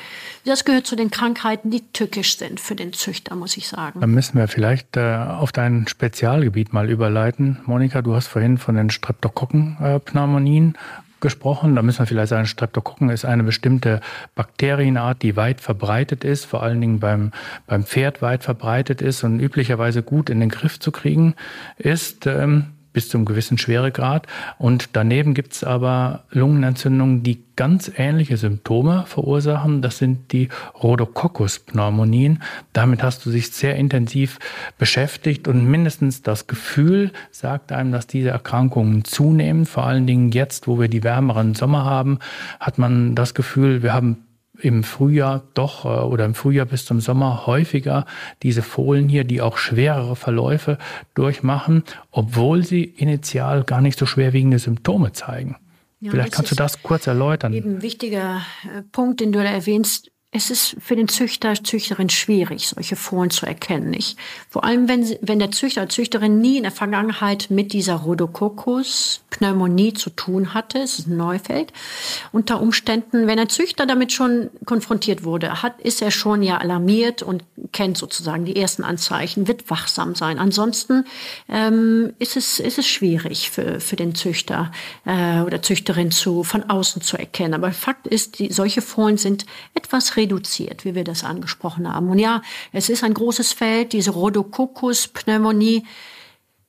Das gehört zu den Krankheiten, die tückisch sind für den Züchter, muss ich sagen. Dann müssen wir vielleicht äh, auf dein Spezialgebiet mal überleiten. Monika, du hast vorhin von den Streptokokkenpneumonien gesprochen. Da müssen wir vielleicht sagen, Streptokokken ist eine bestimmte Bakterienart, die weit verbreitet ist, vor allen Dingen beim, beim Pferd weit verbreitet ist und üblicherweise gut in den Griff zu kriegen ist. Ähm, bis zum gewissen Schweregrad. Und daneben gibt es aber Lungenentzündungen, die ganz ähnliche Symptome verursachen. Das sind die Rhodococcus-Pneumonien. Damit hast du dich sehr intensiv beschäftigt und mindestens das Gefühl sagt einem, dass diese Erkrankungen zunehmen. Vor allen Dingen jetzt, wo wir die wärmeren Sommer haben, hat man das Gefühl, wir haben im Frühjahr doch äh, oder im Frühjahr bis zum Sommer häufiger diese Fohlen hier, die auch schwerere Verläufe durchmachen, obwohl sie initial gar nicht so schwerwiegende Symptome zeigen. Ja, Vielleicht kannst du das kurz erläutern. Eben ein wichtiger äh, Punkt, den du da erwähnst. Es ist für den Züchter, Züchterin schwierig, solche Fohlen zu erkennen. Nicht? Vor allem, wenn, wenn der Züchter, Züchterin nie in der Vergangenheit mit dieser Rhodococcus Pneumonie zu tun hatte, es ist ein Neufeld. Unter Umständen, wenn ein Züchter damit schon konfrontiert wurde, hat, ist er schon ja alarmiert und kennt sozusagen die ersten Anzeichen, wird wachsam sein. Ansonsten ähm, ist, es, ist es schwierig für, für den Züchter äh, oder Züchterin zu, von außen zu erkennen. Aber Fakt ist, die, solche Fohlen sind etwas reduziert, wie wir das angesprochen haben. Und ja, es ist ein großes Feld. Diese Rhodococcus-Pneumonie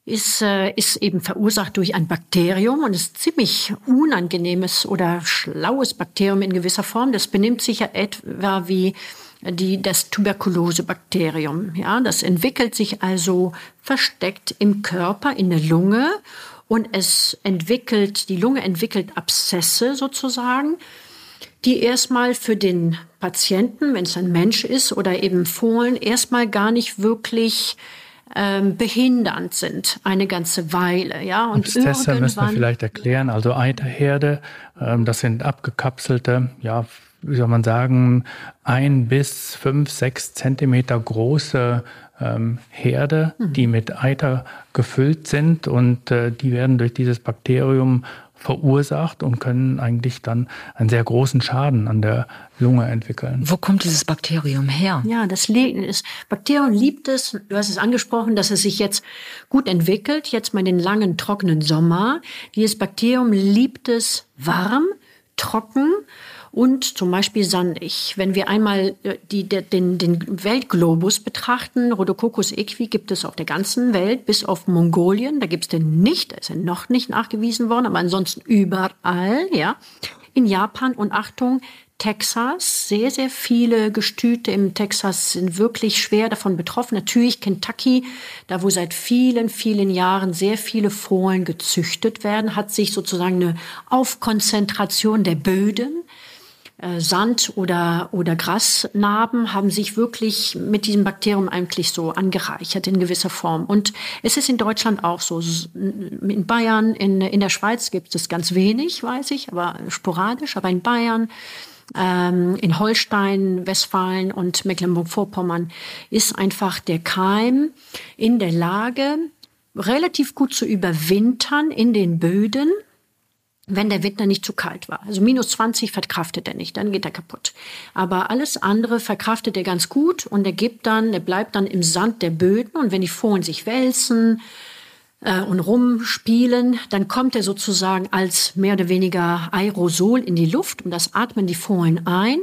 ist, äh, ist eben verursacht durch ein Bakterium und ist ziemlich unangenehmes oder schlaues Bakterium in gewisser Form. Das benimmt sich ja etwa wie die, das Tuberkulosebakterium. Ja, das entwickelt sich also versteckt im Körper, in der Lunge und es entwickelt, die Lunge entwickelt Abszesse sozusagen die erstmal für den Patienten, wenn es ein Mensch ist oder eben Fohlen, erstmal gar nicht wirklich ähm, behindernd sind eine ganze Weile, ja. Und Abszesse müssen wir vielleicht erklären. Also Eiterherde, ähm, das sind abgekapselte, ja, wie soll man sagen, ein bis fünf, sechs Zentimeter große ähm, Herde, mhm. die mit Eiter gefüllt sind und äh, die werden durch dieses Bakterium verursacht und können eigentlich dann einen sehr großen Schaden an der Lunge entwickeln. Wo kommt dieses Bakterium her? Ja, das, das Bakterium liebt es, du hast es angesprochen, dass es sich jetzt gut entwickelt, jetzt mal den langen, trockenen Sommer. Dieses Bakterium liebt es warm, trocken und zum Beispiel sandig. Wenn wir einmal äh, die, den, den Weltglobus betrachten, Rhodococcus equi gibt es auf der ganzen Welt, bis auf Mongolien, da gibt es den nicht, da ist er noch nicht nachgewiesen worden, aber ansonsten überall, ja. In Japan und Achtung, Texas. Sehr, sehr viele Gestüte im Texas sind wirklich schwer davon betroffen. Natürlich Kentucky, da wo seit vielen, vielen Jahren sehr viele Fohlen gezüchtet werden, hat sich sozusagen eine Aufkonzentration der Böden Sand- oder, oder Grasnarben haben sich wirklich mit diesem Bakterium eigentlich so angereichert in gewisser Form. Und es ist in Deutschland auch so. In Bayern, in, in der Schweiz gibt es ganz wenig, weiß ich, aber sporadisch. Aber in Bayern, ähm, in Holstein, Westfalen und Mecklenburg-Vorpommern ist einfach der Keim in der Lage, relativ gut zu überwintern in den Böden wenn der Winter nicht zu kalt war. Also minus 20 verkraftet er nicht, dann geht er kaputt. Aber alles andere verkraftet er ganz gut und er gibt dann, er bleibt dann im Sand der Böden und wenn die Fohlen sich wälzen äh, und rumspielen, dann kommt er sozusagen als mehr oder weniger Aerosol in die Luft und das atmen die Fohlen ein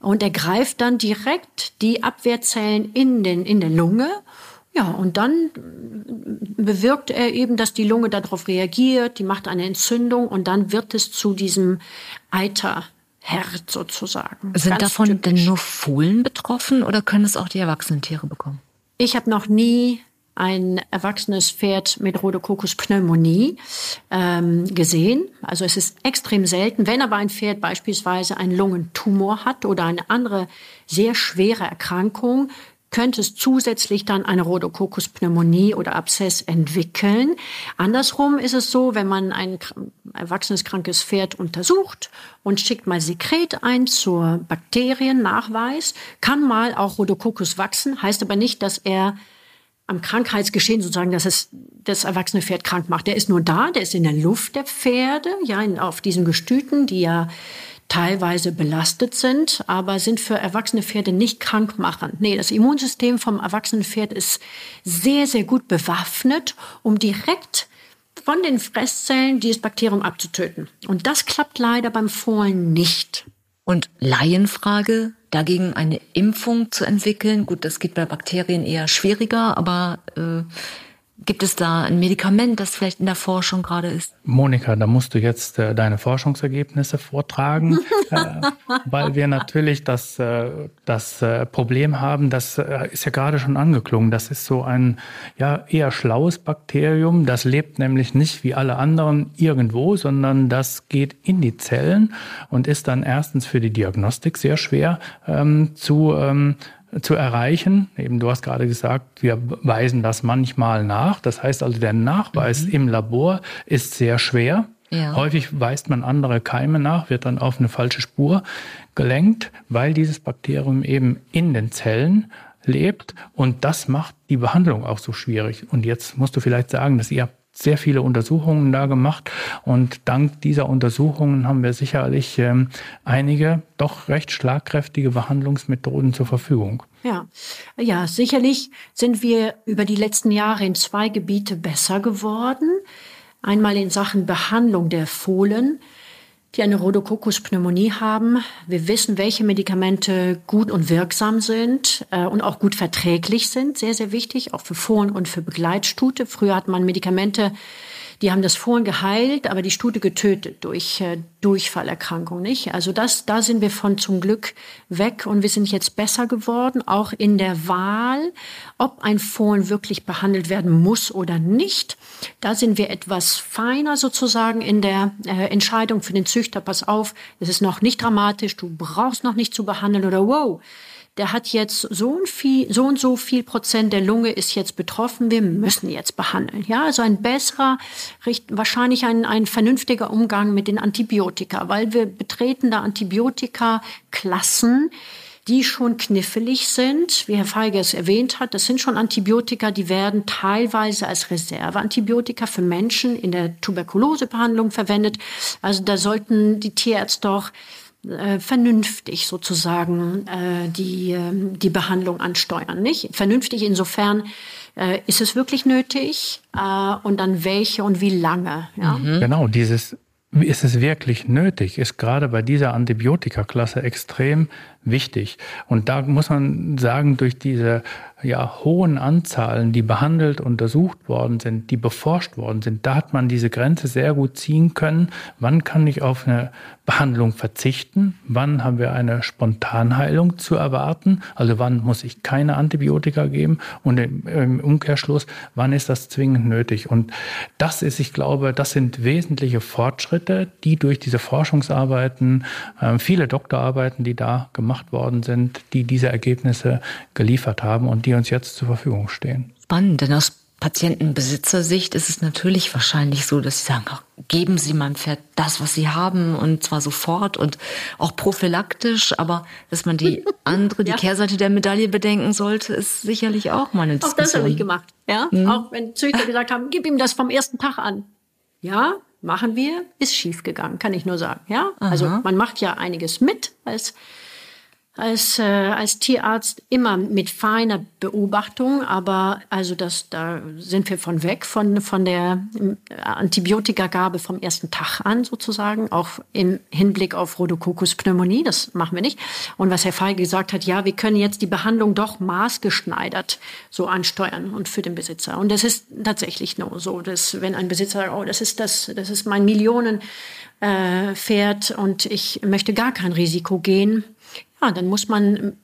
und er greift dann direkt die Abwehrzellen in, den, in der Lunge ja, und dann bewirkt er eben, dass die Lunge darauf reagiert, die macht eine Entzündung und dann wird es zu diesem Eiterherd sozusagen. Sind Ganz davon typisch. denn nur Fohlen betroffen oder können es auch die erwachsenen Tiere bekommen? Ich habe noch nie ein erwachsenes Pferd mit Rhodococcus pneumonie ähm, gesehen. Also es ist extrem selten. Wenn aber ein Pferd beispielsweise einen Lungentumor hat oder eine andere sehr schwere Erkrankung, könnte es zusätzlich dann eine Rhodococcus-Pneumonie oder Abszess entwickeln. Andersrum ist es so, wenn man ein erwachsenes krankes Pferd untersucht und schickt mal Sekret ein zur Bakteriennachweis, kann mal auch Rhodococcus wachsen, heißt aber nicht, dass er am Krankheitsgeschehen sozusagen, dass es das erwachsene Pferd krank macht. Der ist nur da, der ist in der Luft der Pferde, ja, auf diesen Gestüten, die ja teilweise belastet sind, aber sind für erwachsene Pferde nicht krankmachend. Nee, das Immunsystem vom erwachsenen Pferd ist sehr, sehr gut bewaffnet, um direkt von den Fresszellen dieses Bakterium abzutöten. Und das klappt leider beim Fohlen nicht. Und Laienfrage, dagegen eine Impfung zu entwickeln, gut, das geht bei Bakterien eher schwieriger, aber äh, Gibt es da ein Medikament, das vielleicht in der Forschung gerade ist? Monika, da musst du jetzt äh, deine Forschungsergebnisse vortragen, (laughs) äh, weil wir natürlich das, äh, das äh, Problem haben, das äh, ist ja gerade schon angeklungen, das ist so ein ja, eher schlaues Bakterium, das lebt nämlich nicht wie alle anderen irgendwo, sondern das geht in die Zellen und ist dann erstens für die Diagnostik sehr schwer ähm, zu ähm, zu erreichen. Eben, du hast gerade gesagt, wir weisen das manchmal nach. Das heißt also, der Nachweis mhm. im Labor ist sehr schwer. Ja. Häufig weist man andere Keime nach, wird dann auf eine falsche Spur gelenkt, weil dieses Bakterium eben in den Zellen lebt und das macht die Behandlung auch so schwierig. Und jetzt musst du vielleicht sagen, dass ihr sehr viele Untersuchungen da gemacht und dank dieser Untersuchungen haben wir sicherlich ähm, einige doch recht schlagkräftige Behandlungsmethoden zur Verfügung. Ja, ja, sicherlich sind wir über die letzten Jahre in zwei Gebiete besser geworden. Einmal in Sachen Behandlung der Fohlen, die eine Rhodococcus-Pneumonie haben. Wir wissen, welche Medikamente gut und wirksam sind äh, und auch gut verträglich sind. Sehr, sehr wichtig, auch für Fohlen und für Begleitstute. Früher hat man Medikamente die haben das Fohlen geheilt, aber die Stute getötet durch äh, Durchfallerkrankung, nicht? Also das, da sind wir von zum Glück weg und wir sind jetzt besser geworden, auch in der Wahl, ob ein Fohlen wirklich behandelt werden muss oder nicht. Da sind wir etwas feiner sozusagen in der äh, Entscheidung für den Züchter. Pass auf, es ist noch nicht dramatisch, du brauchst noch nicht zu behandeln oder wow, der hat jetzt so und, viel, so und so viel Prozent der Lunge ist jetzt betroffen, wir müssen jetzt behandeln. Ja, also ein besserer, wahrscheinlich ein, ein vernünftiger Umgang mit den Antibiotika, weil wir betreten da Antibiotika-Klassen, die schon knifflig sind, wie Herr Feige es erwähnt hat. Das sind schon Antibiotika, die werden teilweise als Reserveantibiotika für Menschen in der Tuberkulosebehandlung verwendet. Also da sollten die Tierärzte doch äh, vernünftig sozusagen äh, die, äh, die Behandlung ansteuern. Nicht? Vernünftig insofern, äh, ist es wirklich nötig äh, und dann welche und wie lange. Ja? Mhm. Genau, dieses ist es wirklich nötig, ist gerade bei dieser Antibiotikaklasse extrem wichtig. Und da muss man sagen, durch diese ja, hohen Anzahlen, die behandelt, untersucht worden sind, die beforscht worden sind, da hat man diese Grenze sehr gut ziehen können. Wann kann ich auf eine Behandlung verzichten? Wann haben wir eine Spontanheilung zu erwarten? Also wann muss ich keine Antibiotika geben? Und im Umkehrschluss, wann ist das zwingend nötig? Und das ist, ich glaube, das sind wesentliche Fortschritte, die durch diese Forschungsarbeiten, äh, viele Doktorarbeiten, die da gemacht worden sind, die diese Ergebnisse geliefert haben und die uns jetzt zur Verfügung stehen. Spannend, denn aus Patientenbesitzersicht ist es natürlich wahrscheinlich so, dass sie sagen, ach, geben Sie meinem Pferd das, was Sie haben und zwar sofort und auch prophylaktisch, aber dass man die (laughs) andere, die ja. Kehrseite der Medaille bedenken sollte, ist sicherlich auch mal eine Diskussion. Auch das habe ich gemacht, ja. Mhm. Auch wenn Züchter gesagt haben, gib ihm das vom ersten Tag an. Ja, machen wir, ist schief gegangen, kann ich nur sagen, ja. Also Aha. Also man macht ja einiges mit als als, äh, als Tierarzt immer mit feiner Beobachtung, aber also das, da sind wir von weg, von, von der äh, Antibiotikagabe vom ersten Tag an sozusagen, auch im Hinblick auf Rhodococcus Pneumonie, das machen wir nicht. Und was Herr Feige gesagt hat, ja, wir können jetzt die Behandlung doch maßgeschneidert so ansteuern und für den Besitzer. Und das ist tatsächlich nur so, dass wenn ein Besitzer sagt, oh, das ist das, das ist mein Millionen äh, Pferd und ich möchte gar kein Risiko gehen, ja, dann muss man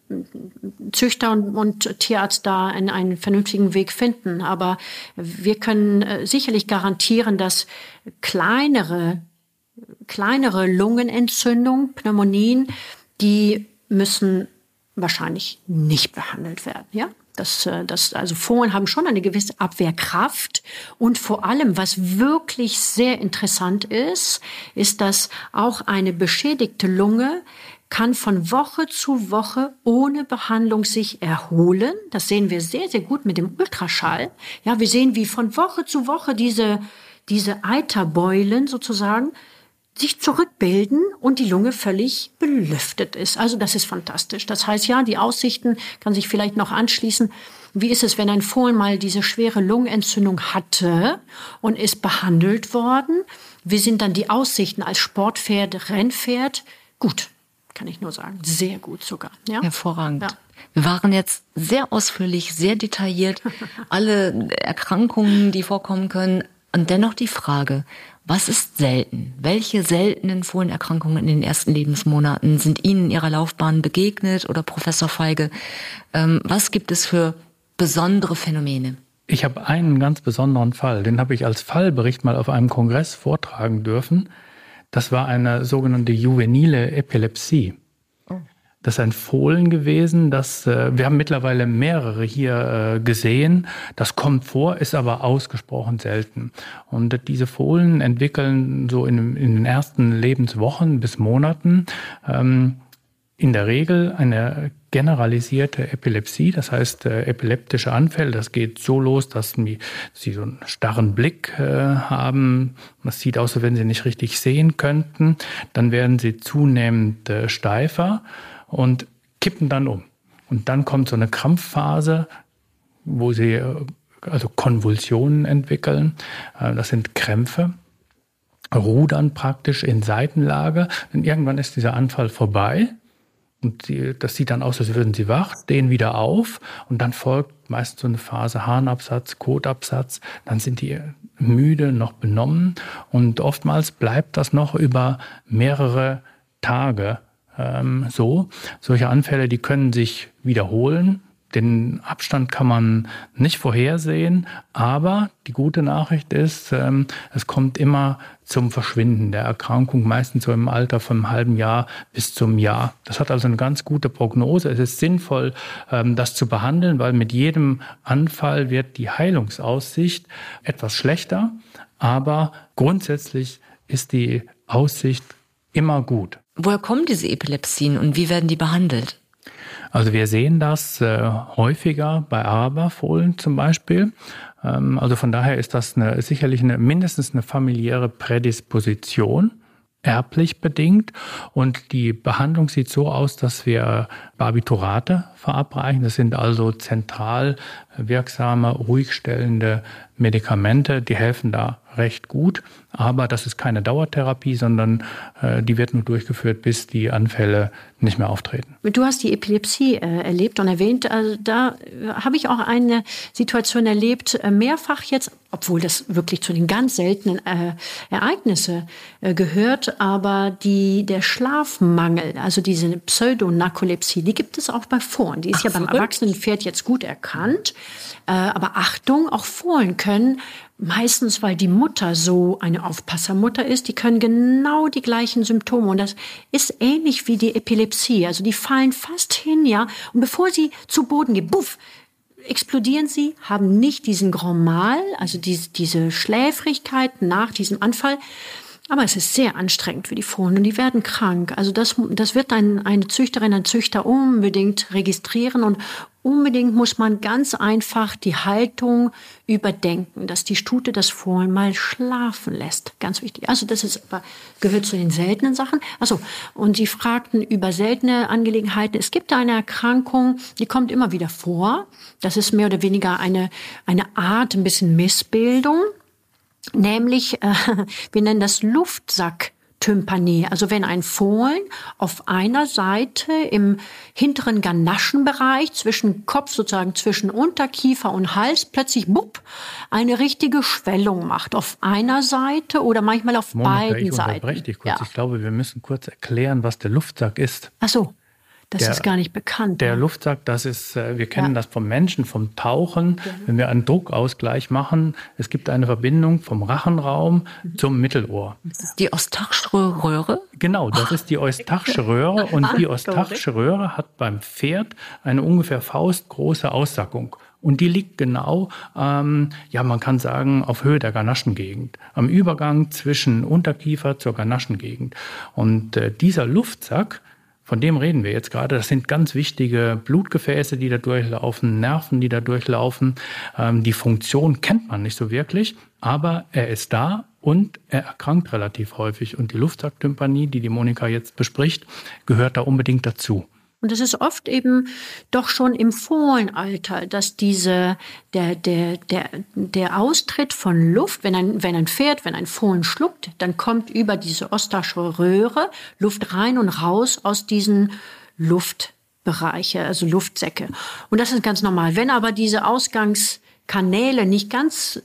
Züchter und, und Tierarzt da einen, einen vernünftigen Weg finden. Aber wir können äh, sicherlich garantieren, dass kleinere, kleinere Lungenentzündungen, Pneumonien, die müssen wahrscheinlich nicht behandelt werden, ja? Das, äh, das, also Fohlen haben schon eine gewisse Abwehrkraft. Und vor allem, was wirklich sehr interessant ist, ist, dass auch eine beschädigte Lunge kann von Woche zu Woche ohne Behandlung sich erholen. Das sehen wir sehr, sehr gut mit dem Ultraschall. Ja, wir sehen, wie von Woche zu Woche diese, diese Eiterbeulen sozusagen sich zurückbilden und die Lunge völlig belüftet ist. Also das ist fantastisch. Das heißt, ja, die Aussichten kann sich vielleicht noch anschließen. Wie ist es, wenn ein Fohlen mal diese schwere Lungenentzündung hatte und ist behandelt worden? Wie sind dann die Aussichten als Sportpferd, Rennpferd? Gut, kann ich nur sagen. Sehr gut sogar. Ja? Hervorragend. Ja. Wir waren jetzt sehr ausführlich, sehr detailliert. (laughs) Alle Erkrankungen, die vorkommen können. Und dennoch die Frage, was ist selten? Welche seltenen Fohlenerkrankungen in den ersten Lebensmonaten sind Ihnen in Ihrer Laufbahn begegnet oder Professor Feige? Ähm, was gibt es für besondere Phänomene? Ich habe einen ganz besonderen Fall, den habe ich als Fallbericht mal auf einem Kongress vortragen dürfen. Das war eine sogenannte juvenile Epilepsie. Oh. Das ist ein Fohlen gewesen. Das, äh, wir haben mittlerweile mehrere hier äh, gesehen. Das kommt vor, ist aber ausgesprochen selten. Und diese Fohlen entwickeln so in, in den ersten Lebenswochen bis Monaten ähm, in der Regel eine generalisierte Epilepsie, das heißt äh, epileptische Anfälle. Das geht so los, dass sie, so einen starren Blick äh, haben. Das sieht aus, als wenn sie nicht richtig sehen könnten. Dann werden sie zunehmend äh, steifer und kippen dann um. Und dann kommt so eine Krampfphase, wo sie äh, also Konvulsionen entwickeln. Äh, das sind Krämpfe rudern praktisch in Seitenlage. Und irgendwann ist dieser Anfall vorbei und die, das sieht dann aus, als würden sie wach, stehen wieder auf und dann folgt meist so eine Phase Harnabsatz, Kotabsatz. Dann sind die müde, noch benommen und oftmals bleibt das noch über mehrere Tage ähm, so. Solche Anfälle, die können sich wiederholen den Abstand kann man nicht vorhersehen, aber die gute Nachricht ist, ähm, es kommt immer zum Verschwinden der Erkrankung, meistens so im Alter von einem halben Jahr bis zum Jahr. Das hat also eine ganz gute Prognose. Es ist sinnvoll, ähm, das zu behandeln, weil mit jedem Anfall wird die Heilungsaussicht etwas schlechter, aber grundsätzlich ist die Aussicht immer gut. Woher kommen diese Epilepsien und wie werden die behandelt? Also wir sehen das äh, häufiger bei Araberfohlen zum Beispiel. Ähm, also von daher ist das eine, sicherlich eine, mindestens eine familiäre Prädisposition erblich bedingt. Und die Behandlung sieht so aus, dass wir Barbiturate verabreichen. Das sind also zentral wirksame, ruhigstellende Medikamente. Die helfen da recht gut. Aber das ist keine Dauertherapie, sondern äh, die wird nur durchgeführt, bis die Anfälle nicht mehr auftreten. Du hast die Epilepsie äh, erlebt und erwähnt. Also da äh, habe ich auch eine Situation erlebt, äh, mehrfach jetzt, obwohl das wirklich zu den ganz seltenen äh, Ereignissen äh, gehört. Aber die, der Schlafmangel, also diese Pseudonarkolepsie, die gibt es auch bei Fohlen. Die ist Ach, ja beim verrückt. Erwachsenenpferd jetzt gut erkannt. Aber Achtung, auch Fohlen können meistens, weil die Mutter so eine Aufpassermutter ist, die können genau die gleichen Symptome. Und das ist ähnlich wie die Epilepsie. Also die fallen fast hin, ja. Und bevor sie zu Boden gehen, buff, explodieren sie, haben nicht diesen Grand Mal, also diese, diese Schläfrigkeit nach diesem Anfall, aber es ist sehr anstrengend für die Fohlen und die werden krank. Also das, das wird ein, eine Züchterin, ein Züchter unbedingt registrieren und unbedingt muss man ganz einfach die Haltung überdenken, dass die Stute das Fohlen mal schlafen lässt. Ganz wichtig. Also das ist aber, gehört zu den seltenen Sachen. Also und Sie fragten über seltene Angelegenheiten. Es gibt eine Erkrankung, die kommt immer wieder vor. Das ist mehr oder weniger eine, eine Art, ein bisschen Missbildung nämlich, äh, (laughs) wir nennen das Luftsack. Tympanie. Also wenn ein Fohlen auf einer Seite im hinteren Ganaschenbereich zwischen Kopf sozusagen zwischen Unterkiefer und Hals plötzlich bupp eine richtige Schwellung macht auf einer Seite oder manchmal auf Moment, beiden ich Seiten. Dich kurz. Ja. Ich glaube, wir müssen kurz erklären, was der Luftsack ist. Ach so. Das der, ist gar nicht bekannt. Der ne? Luftsack, das ist, äh, wir kennen ja. das vom Menschen, vom Tauchen. Ja. Wenn wir einen Druckausgleich machen, es gibt eine Verbindung vom Rachenraum mhm. zum Mittelohr. Die Eustachische Röhre? Genau, das ist die Eustachische Röhre und die (laughs) Eustachische Röhre hat beim Pferd eine ungefähr faustgroße Aussackung. Und die liegt genau, ähm, ja, man kann sagen, auf Höhe der Ganaschengegend, am Übergang zwischen Unterkiefer zur Ganaschengegend. Und äh, dieser Luftsack, von dem reden wir jetzt gerade. Das sind ganz wichtige Blutgefäße, die da durchlaufen, Nerven, die da durchlaufen. Ähm, die Funktion kennt man nicht so wirklich, aber er ist da und er erkrankt relativ häufig. Und die Luftsacktympanie, die die Monika jetzt bespricht, gehört da unbedingt dazu. Und es ist oft eben doch schon im Fohlenalter, dass diese, der, der, der, der Austritt von Luft, wenn ein, wenn ein Pferd, wenn ein Fohlen schluckt, dann kommt über diese ostasche Röhre Luft rein und raus aus diesen Luftbereiche, also Luftsäcke. Und das ist ganz normal. Wenn aber diese Ausgangs Kanäle nicht ganz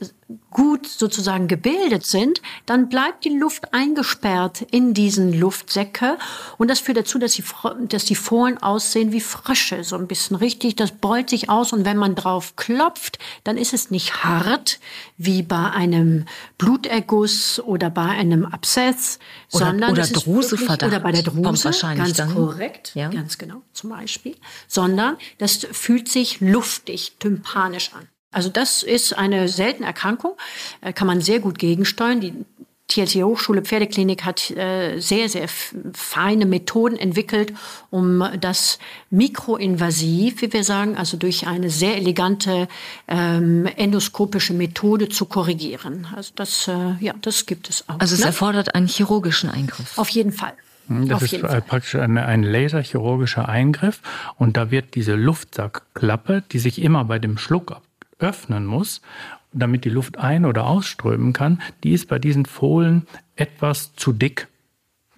gut sozusagen gebildet sind, dann bleibt die Luft eingesperrt in diesen Luftsäcke und das führt dazu, dass die, dass die Fohlen aussehen wie Frösche, so ein bisschen richtig, das beult sich aus und wenn man drauf klopft, dann ist es nicht hart wie bei einem Bluterguss oder bei einem Abszess, oder, sondern oder Druseverdacht oder bei der Druse, wahrscheinlich ganz dann. korrekt, Ja. ganz genau, zum Beispiel, sondern das fühlt sich luftig, tympanisch an. Also das ist eine seltene Erkrankung, äh, kann man sehr gut gegensteuern. Die TLC Hochschule Pferdeklinik hat äh, sehr, sehr feine Methoden entwickelt, um das mikroinvasiv, wie wir sagen, also durch eine sehr elegante ähm, endoskopische Methode zu korrigieren. Also das, äh, ja, das gibt es auch. Also es ne? erfordert einen chirurgischen Eingriff. Auf jeden Fall. Das Auf ist äh, Fall. praktisch ein, ein laserchirurgischer Eingriff und da wird diese Luftsackklappe, die sich immer bei dem Schluck öffnen muss, damit die Luft ein- oder ausströmen kann, die ist bei diesen Fohlen etwas zu dick.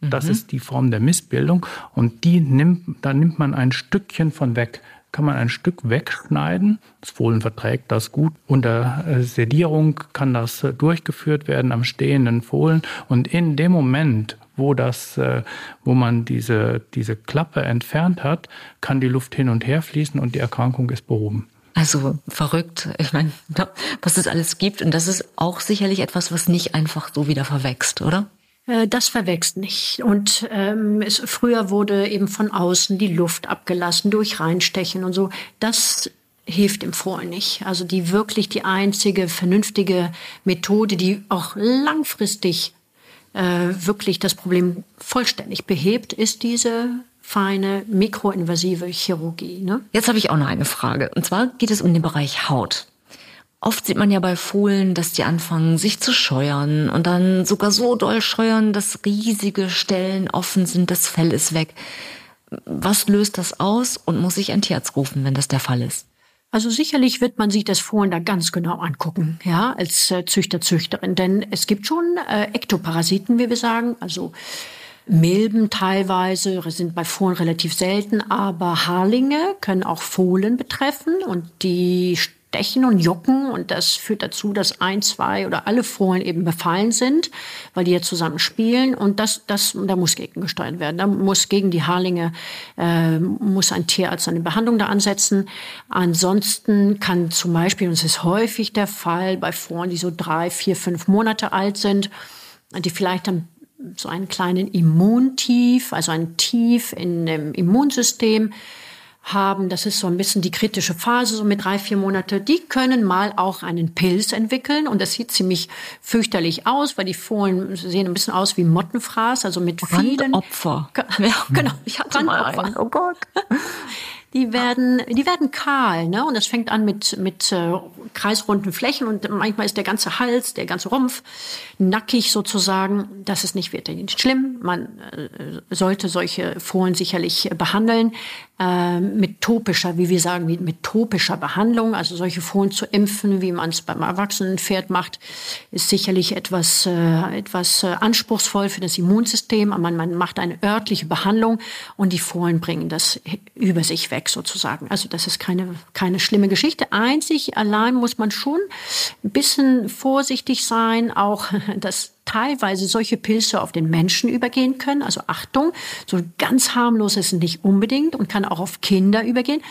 Das ist die Form der Missbildung und die nimmt, da nimmt man ein Stückchen von weg. Kann man ein Stück wegschneiden. Das Fohlen verträgt das gut. Unter äh, Sedierung kann das äh, durchgeführt werden am stehenden Fohlen. Und in dem Moment, wo das, äh, wo man diese, diese Klappe entfernt hat, kann die Luft hin und her fließen und die Erkrankung ist behoben. Also verrückt. Ich meine, was es alles gibt. Und das ist auch sicherlich etwas, was nicht einfach so wieder verwächst, oder? Äh, Das verwächst nicht. Und ähm, es, früher wurde eben von außen die Luft abgelassen durch Reinstechen und so. Das hilft dem Fohlen nicht. Also die wirklich die einzige vernünftige Methode, die auch langfristig äh, wirklich das Problem vollständig behebt, ist diese feine mikroinvasive Chirurgie. Ne? Jetzt habe ich auch noch eine Frage. Und zwar geht es um den Bereich Haut. Oft sieht man ja bei Fohlen, dass die anfangen, sich zu scheuern und dann sogar so doll scheuern, dass riesige Stellen offen sind, das Fell ist weg. Was löst das aus und muss ich ein Tierarzt rufen, wenn das der Fall ist? Also sicherlich wird man sich das Fohlen da ganz genau angucken, ja, als äh, Züchter, Züchterin. Denn es gibt schon äh, Ektoparasiten, wie wir sagen, also Milben teilweise sind bei Fohlen relativ selten, aber Haarlinge können auch Fohlen betreffen und die stechen und jucken und das führt dazu, dass ein, zwei oder alle Fohlen eben befallen sind, weil die ja zusammen spielen und das, das, da muss gegen gesteuert werden. Da muss gegen die Haarlinge, äh, muss ein Tierarzt eine Behandlung da ansetzen. Ansonsten kann zum Beispiel, und es ist häufig der Fall, bei Fohlen, die so drei, vier, fünf Monate alt sind, die vielleicht dann so einen kleinen Immuntief, also ein Tief in dem Immunsystem haben. Das ist so ein bisschen die kritische Phase, so mit drei, vier Monate. Die können mal auch einen Pilz entwickeln und das sieht ziemlich fürchterlich aus, weil die Fohlen sehen ein bisschen aus wie Mottenfraß, also mit vielen Opfer. (laughs) Ja, genau. Ich hatte mal Brandopfer. einen. Oh Gott. (laughs) Die werden, die werden kahl, ne? Und das fängt an mit mit äh, kreisrunden Flächen und manchmal ist der ganze Hals, der ganze Rumpf nackig sozusagen. Das ist nicht wirklich schlimm. Man äh, sollte solche Fohlen sicherlich behandeln äh, mit topischer, wie wir sagen, mit, mit topischer Behandlung. Also solche Fohlen zu impfen, wie man es beim erwachsenen Pferd macht, ist sicherlich etwas äh, etwas äh, anspruchsvoll für das Immunsystem. Aber man, man macht eine örtliche Behandlung und die Fohlen bringen das über sich weg sozusagen. Also das ist keine, keine schlimme Geschichte. Einzig allein muss man schon ein bisschen vorsichtig sein, auch (laughs) dass teilweise solche Pilze auf den Menschen übergehen können. Also Achtung, so ganz harmlos ist es nicht unbedingt und kann auch auf Kinder übergehen.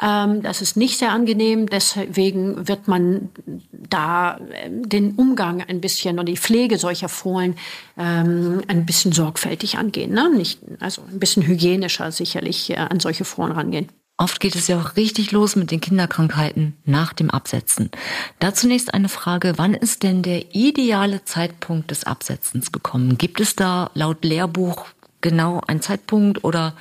Ähm, das ist nicht sehr angenehm. Deswegen wird man da ähm, den Umgang ein bisschen und die Pflege solcher Fohlen ähm, ein bisschen sorgfältig angehen. Ne? Nicht, also ein bisschen hygienischer sicherlich äh, an solche Fohlen rangehen. Oft geht es ja auch richtig los mit den Kinderkrankheiten nach dem Absetzen. Da zunächst eine Frage, wann ist denn der ideale Zeitpunkt des Absetzens gekommen? Gibt es da laut Lehrbuch genau einen Zeitpunkt oder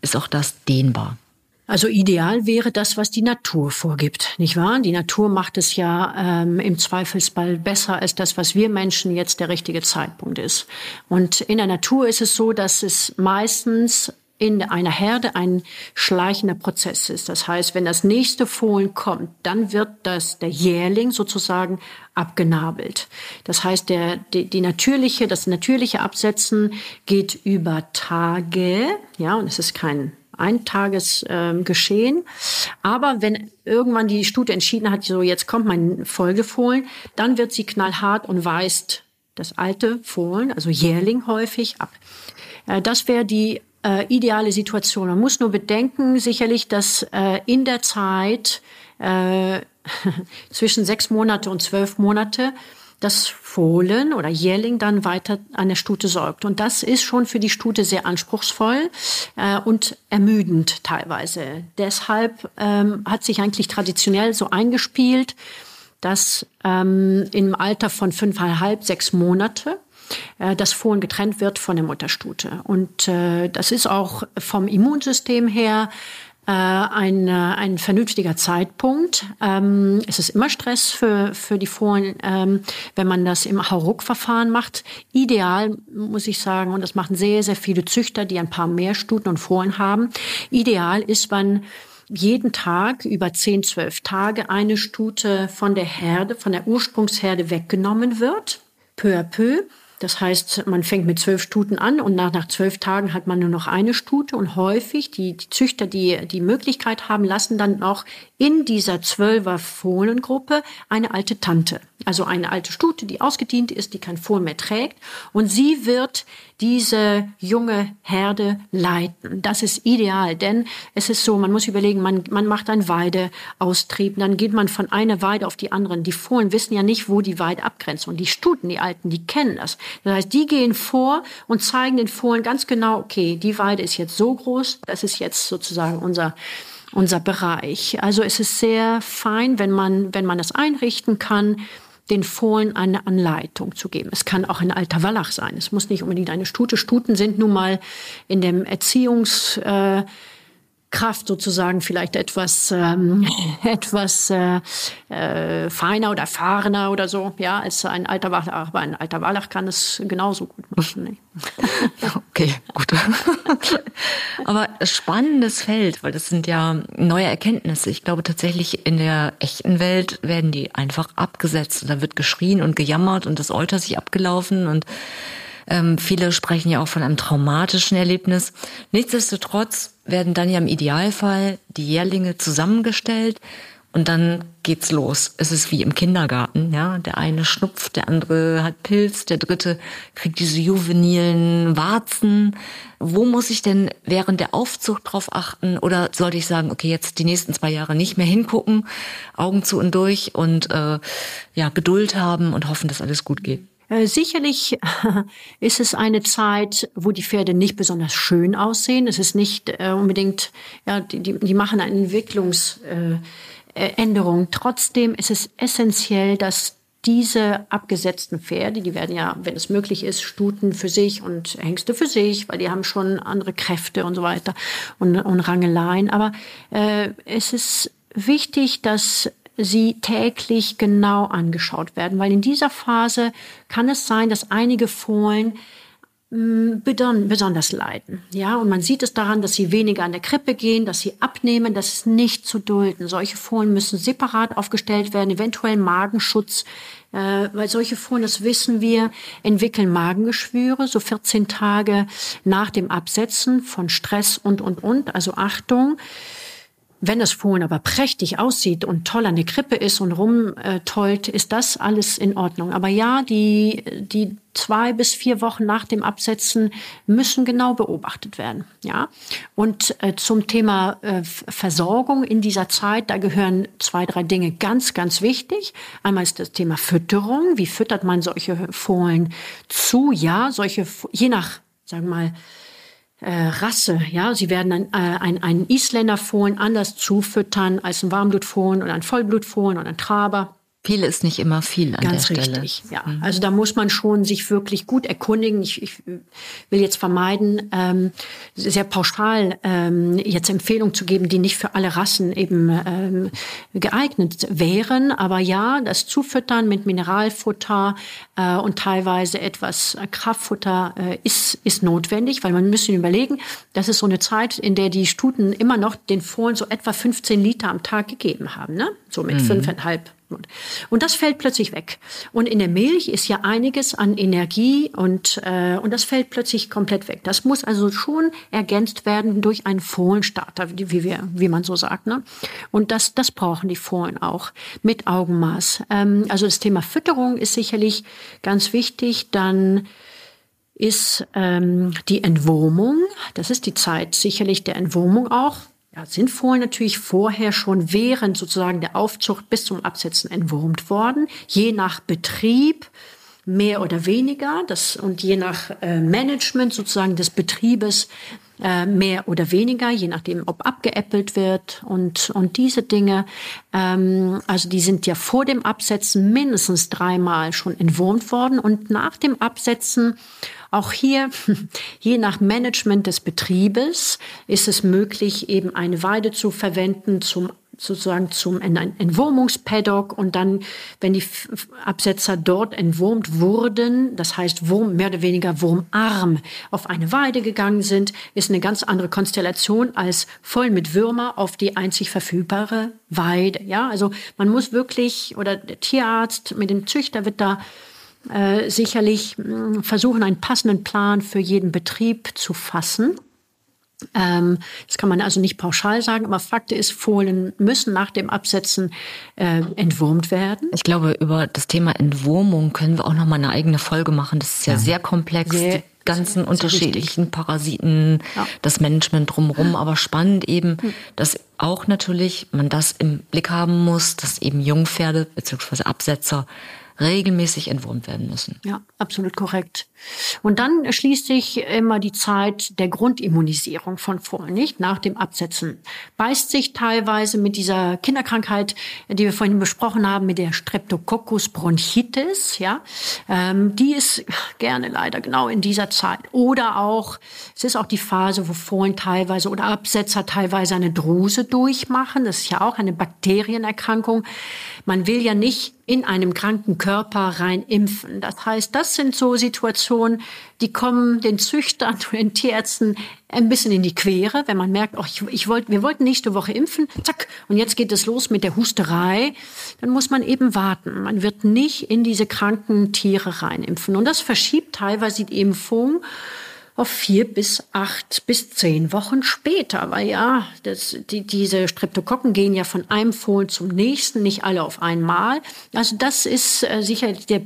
ist auch das dehnbar? Also ideal wäre das, was die Natur vorgibt, nicht wahr? Die Natur macht es ja ähm, im Zweifelsfall besser als das, was wir Menschen jetzt der richtige Zeitpunkt ist. Und in der Natur ist es so, dass es meistens in einer Herde ein schleichender Prozess ist. Das heißt, wenn das nächste Fohlen kommt, dann wird das der Jährling sozusagen abgenabelt. Das heißt, der, die, die natürliche, das natürliche Absetzen geht über Tage, ja, und es ist kein Eintagesgeschehen. Ähm, Aber wenn irgendwann die Stute entschieden hat, so jetzt kommt mein Folgefohlen, dann wird sie knallhart und weist das alte Fohlen, also Jährling häufig, ab. Äh, das wäre die äh, ideale Situation. Man muss nur bedenken, sicherlich, dass äh, in der Zeit äh, (laughs) zwischen sechs Monate und zwölf Monate das Fohlen oder Jährling dann weiter an der Stute säugt. Und das ist schon für die Stute sehr anspruchsvoll äh, und ermüdend teilweise. Deshalb ähm, hat sich eigentlich traditionell so eingespielt, dass ähm, im Alter von fünfeinhalb, sechs Monate äh, das Fohlen getrennt wird von der Mutterstute. Und äh, das ist auch vom Immunsystem her äh, ein, äh, ein vernünftiger Zeitpunkt. Ähm, es ist immer Stress für, für die Fohlen, ähm, wenn man das im Hauruck-Verfahren macht. Ideal, muss ich sagen, und das machen sehr, sehr viele Züchter, die ein paar mehr Stuten und Fohlen haben. Ideal ist, wenn jeden Tag über 10, 12 Tage eine Stute von der Herde, von der Ursprungsherde weggenommen wird, peu à peu das heißt, man fängt mit zwölf Stuten an und nach, nach zwölf Tagen hat man nur noch eine Stute und häufig die, die Züchter, die die Möglichkeit haben, lassen dann auch in dieser zwölfer Fohlengruppe eine alte Tante, also eine alte Stute, die ausgedient ist, die kein Fohlen mehr trägt und sie wird diese junge Herde leiten. Das ist ideal, denn es ist so, man muss überlegen, man, man macht einen Weideaustrieb, dann geht man von einer Weide auf die anderen. Die Fohlen wissen ja nicht, wo die Weide abgrenzt und die Stuten, die Alten, die kennen das. Das heißt, die gehen vor und zeigen den Fohlen ganz genau, okay, die Weide ist jetzt so groß, das ist jetzt sozusagen unser unser Bereich. Also es ist sehr fein, wenn man, wenn man das einrichten kann, den Fohlen eine Anleitung zu geben. Es kann auch ein alter Wallach sein. Es muss nicht unbedingt eine Stute. Stuten sind nun mal in dem Erziehungs, äh, Kraft sozusagen vielleicht etwas ähm, (laughs) etwas äh, äh, feiner oder erfahrener oder so, ja, als ein alter Wallach. Aber ein alter Wallach kann es genauso gut machen. Ne? (laughs) okay, gut. (laughs) Aber spannendes Feld, weil das sind ja neue Erkenntnisse. Ich glaube tatsächlich in der echten Welt werden die einfach abgesetzt und da wird geschrien und gejammert und das Euter sich abgelaufen und ähm, viele sprechen ja auch von einem traumatischen Erlebnis. Nichtsdestotrotz werden dann ja im Idealfall die Jährlinge zusammengestellt und dann geht's los. Es ist wie im Kindergarten, ja. Der eine schnupft, der andere hat Pilz, der dritte kriegt diese juvenilen Warzen. Wo muss ich denn während der Aufzucht drauf achten? Oder sollte ich sagen, okay, jetzt die nächsten zwei Jahre nicht mehr hingucken, Augen zu und durch und äh, ja, Geduld haben und hoffen, dass alles gut geht? Äh, sicherlich (laughs) ist es eine Zeit, wo die Pferde nicht besonders schön aussehen. Es ist nicht äh, unbedingt, ja, die, die machen eine Entwicklungsänderung. Äh, Trotzdem ist es essentiell, dass diese abgesetzten Pferde, die werden ja, wenn es möglich ist, Stuten für sich und Hengste für sich, weil die haben schon andere Kräfte und so weiter und, und Rangeleien. Aber äh, es ist wichtig, dass sie täglich genau angeschaut werden, weil in dieser Phase kann es sein, dass einige Fohlen mm, besonders leiden. Ja, und man sieht es daran, dass sie weniger an der Krippe gehen, dass sie abnehmen, das ist nicht zu dulden. Solche Fohlen müssen separat aufgestellt werden, eventuell Magenschutz, äh, weil solche Fohlen, das wissen wir, entwickeln Magengeschwüre, so 14 Tage nach dem Absetzen von Stress und, und, und. Also Achtung. Wenn das Fohlen aber prächtig aussieht und toll an der Krippe ist und rumtollt, ist das alles in Ordnung. Aber ja, die, die zwei bis vier Wochen nach dem Absetzen müssen genau beobachtet werden. Ja. Und äh, zum Thema äh, Versorgung in dieser Zeit, da gehören zwei, drei Dinge ganz, ganz wichtig. Einmal ist das Thema Fütterung. Wie füttert man solche Fohlen zu? Ja, solche, je nach, sagen wir mal, äh, Rasse. Ja, sie werden ein, äh, ein, ein Isländerfohlen anders zufüttern als ein Warmblutfohlen oder ein Vollblutfohlen oder ein Traber. Viel ist nicht immer viel an Ganz der Stelle. richtig, ja. Mhm. Also da muss man schon sich wirklich gut erkundigen. Ich, ich will jetzt vermeiden, ähm, sehr pauschal ähm, jetzt Empfehlungen zu geben, die nicht für alle Rassen eben ähm, geeignet wären. Aber ja, das Zufüttern mit Mineralfutter äh, und teilweise etwas Kraftfutter äh, ist, ist notwendig, weil man müssen überlegen, das ist so eine Zeit, in der die Stuten immer noch den Fohlen so etwa 15 Liter am Tag gegeben haben, ne? So mit mhm. fünfeinhalb Und das fällt plötzlich weg. Und in der Milch ist ja einiges an Energie und, äh, und das fällt plötzlich komplett weg. Das muss also schon ergänzt werden durch einen Fohlenstarter, wie, wir, wie man so sagt. Ne? Und das, das brauchen die Fohlen auch mit Augenmaß. Ähm, also das Thema Fütterung ist sicherlich ganz wichtig. Dann ist ähm, die Entwurmung. Das ist die Zeit sicherlich der Entwurmung auch ja, sind Fohlen natürlich vorher schon während sozusagen der Aufzucht bis zum Absetzen entwurmt worden, je nach Betrieb mehr oder weniger das, und je nach äh, Management sozusagen des Betriebes äh, mehr oder weniger, je nachdem, ob abgeäppelt wird und, und diese Dinge. Ähm, also die sind ja vor dem Absetzen mindestens dreimal schon entwurmt worden und nach dem Absetzen auch hier, (laughs) je nach Management des Betriebes, ist es möglich, eben eine Weide zu verwenden zum sozusagen zum Entwurmungspaddock und dann, wenn die Absetzer dort entwurmt wurden, das heißt Wurm, mehr oder weniger wurmarm auf eine Weide gegangen sind, ist eine ganz andere Konstellation als voll mit Würmer auf die einzig verfügbare Weide. Ja, also man muss wirklich, oder der Tierarzt mit dem Züchter wird da äh, sicherlich mh, versuchen, einen passenden Plan für jeden Betrieb zu fassen. Ähm, das kann man also nicht pauschal sagen, aber Fakt ist, Fohlen müssen nach dem Absetzen äh, entwurmt werden. Ich glaube, über das Thema Entwurmung können wir auch noch mal eine eigene Folge machen. Das ist ja, ja. sehr komplex. Sehr, die ganzen unterschiedlichen wichtig. Parasiten, ja. das Management drumherum, aber spannend eben, hm. dass auch natürlich man das im Blick haben muss, dass eben Jungpferde bzw. Absetzer regelmäßig entwurmt werden müssen. Ja, absolut korrekt. Und dann schließt sich immer die Zeit der Grundimmunisierung von Fohlen, nicht? Nach dem Absetzen. Beißt sich teilweise mit dieser Kinderkrankheit, die wir vorhin besprochen haben, mit der Streptococcus bronchitis, ja. Ähm, die ist gerne leider genau in dieser Zeit. Oder auch, es ist auch die Phase, wo Fohlen teilweise oder Absetzer teilweise eine Druse durchmachen. Das ist ja auch eine Bakterienerkrankung. Man will ja nicht in einem kranken Körper rein impfen. Das heißt, das sind so Situationen, die kommen den Züchtern und den Tierärzten ein bisschen in die Quere, wenn man merkt, oh, ich, ich wollt, wir wollten nächste Woche impfen, zack, und jetzt geht es los mit der Husterei, dann muss man eben warten. Man wird nicht in diese kranken Tiere rein impfen. Und das verschiebt teilweise die Impfung auf vier bis acht bis zehn Wochen später, weil ja, das, die, diese Streptokokken gehen ja von einem Fohlen zum nächsten, nicht alle auf einmal. Also das ist äh, sicher der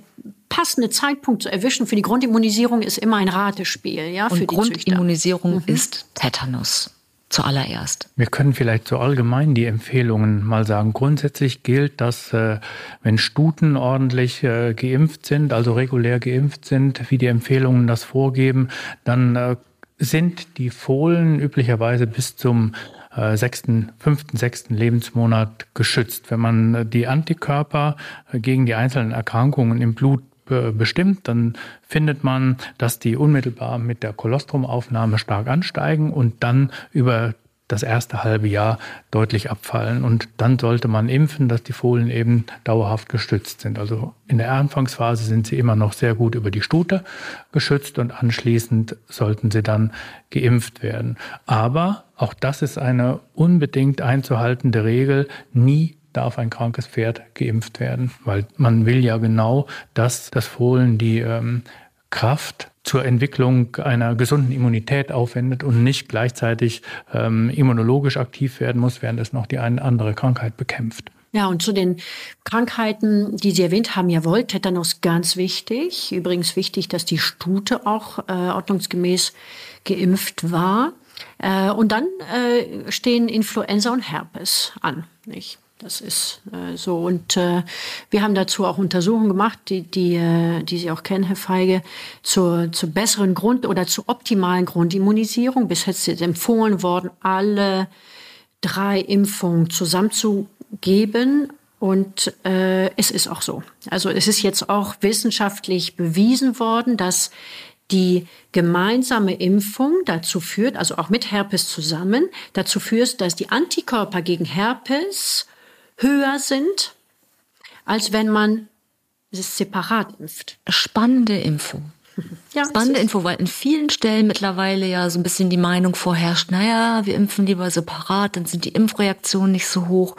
passende Zeitpunkt zu erwischen für die Grundimmunisierung ist immer ein Ratespiel, ja, Und für die Grundimmunisierung mhm. ist Tetanus zuallererst. Wir können vielleicht so allgemein die Empfehlungen mal sagen. Grundsätzlich gilt, dass äh, wenn Stuten ordentlich äh, geimpft sind, also regulär geimpft sind, wie die Empfehlungen das vorgeben, dann äh, sind die Fohlen üblicherweise bis zum äh, sechsten, fünften, sechsten Lebensmonat geschützt. Wenn man äh, die Antikörper äh, gegen die einzelnen Erkrankungen im Blut bestimmt, dann findet man, dass die unmittelbar mit der Kolostromaufnahme stark ansteigen und dann über das erste halbe Jahr deutlich abfallen. Und dann sollte man impfen, dass die Fohlen eben dauerhaft gestützt sind. Also in der Anfangsphase sind sie immer noch sehr gut über die Stute geschützt und anschließend sollten sie dann geimpft werden. Aber auch das ist eine unbedingt einzuhaltende Regel, nie darf ein krankes Pferd geimpft werden, weil man will ja genau, dass das Fohlen die ähm, Kraft zur Entwicklung einer gesunden Immunität aufwendet und nicht gleichzeitig ähm, immunologisch aktiv werden muss, während es noch die eine andere Krankheit bekämpft. Ja, und zu den Krankheiten, die Sie erwähnt haben, jawohl, Tetanus ganz wichtig. Übrigens wichtig, dass die Stute auch äh, ordnungsgemäß geimpft war. Äh, und dann äh, stehen Influenza und Herpes an. Nicht? Das ist äh, so. Und äh, wir haben dazu auch Untersuchungen gemacht, die, die, äh, die Sie auch kennen, Herr Feige, zur, zur besseren Grund- oder zur optimalen Grundimmunisierung. Bis jetzt ist empfohlen worden, alle drei Impfungen zusammenzugeben. Und äh, es ist auch so. Also es ist jetzt auch wissenschaftlich bewiesen worden, dass die gemeinsame Impfung dazu führt, also auch mit Herpes zusammen, dazu führt, dass die Antikörper gegen Herpes höher sind, als wenn man es separat impft. Spannende Info. (laughs) Ja, Spannende Info, weil in vielen Stellen mittlerweile ja so ein bisschen die Meinung vorherrscht, naja, wir impfen lieber separat, dann sind die Impfreaktionen nicht so hoch,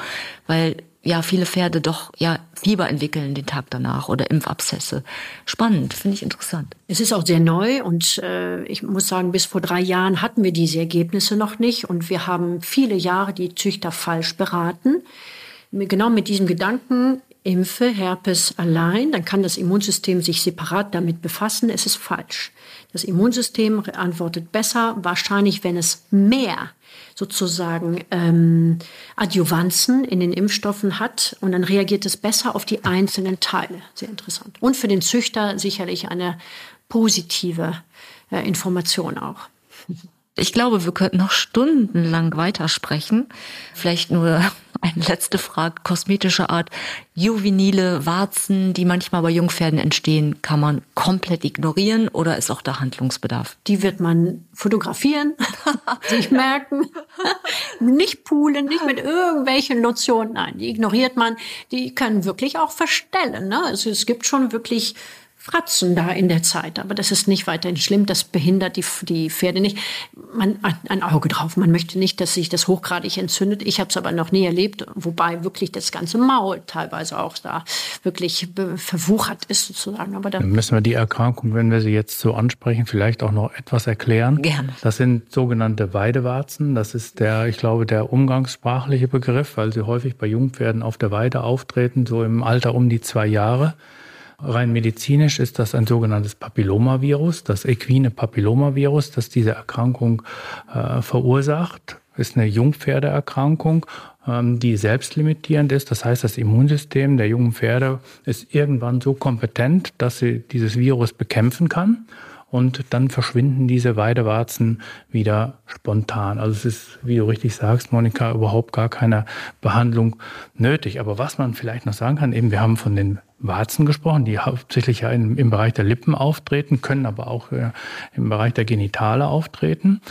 weil ja viele Pferde doch ja Fieber entwickeln den Tag danach oder Impfabszesse. Spannend, finde ich interessant. Es ist auch sehr neu und äh, ich muss sagen, bis vor drei Jahren hatten wir diese Ergebnisse noch nicht und wir haben viele Jahre die Züchter falsch beraten. Genau mit diesem Gedanken, impfe Herpes allein, dann kann das Immunsystem sich separat damit befassen. Es ist falsch. Das Immunsystem antwortet besser, wahrscheinlich, wenn es mehr sozusagen ähm, Adjuvanzen in den Impfstoffen hat und dann reagiert es besser auf die einzelnen Teile. Sehr interessant. Und für den Züchter sicherlich eine positive äh, Information auch. Ich glaube, wir könnten noch stundenlang weitersprechen. Vielleicht nur eine letzte Frage kosmetischer Art. Juvenile Warzen, die manchmal bei Jungpferden entstehen, kann man komplett ignorieren oder ist auch da Handlungsbedarf? Die wird man fotografieren, (laughs) sich merken, (laughs) nicht poolen, nicht mit irgendwelchen Lotionen. Nein, die ignoriert man. Die können wirklich auch verstellen. Ne? Also es gibt schon wirklich Fratzen da in der Zeit. Aber das ist nicht weiterhin schlimm. Das behindert die, die Pferde nicht. Man ein Auge drauf. Man möchte nicht, dass sich das hochgradig entzündet. Ich habe es aber noch nie erlebt, wobei wirklich das ganze Maul teilweise auch da wirklich verwuchert ist sozusagen. Aber dann, dann müssen wir die Erkrankung, wenn wir sie jetzt so ansprechen, vielleicht auch noch etwas erklären. Gerne. Das sind sogenannte Weidewarzen. Das ist der, ich glaube, der umgangssprachliche Begriff, weil sie häufig bei Jungpferden auf der Weide auftreten, so im Alter um die zwei Jahre. Rein medizinisch ist das ein sogenanntes Papillomavirus, das equine Papillomavirus, das diese Erkrankung äh, verursacht. Ist eine Jungpferdeerkrankung, ähm, die selbstlimitierend ist. Das heißt, das Immunsystem der jungen Pferde ist irgendwann so kompetent, dass sie dieses Virus bekämpfen kann und dann verschwinden diese Weidewarzen wieder spontan. Also es ist, wie du richtig sagst, Monika, überhaupt gar keine Behandlung nötig. Aber was man vielleicht noch sagen kann, eben wir haben von den Warzen gesprochen, die hauptsächlich ja im, im Bereich der Lippen auftreten, können aber auch äh, im Bereich der Genitale auftreten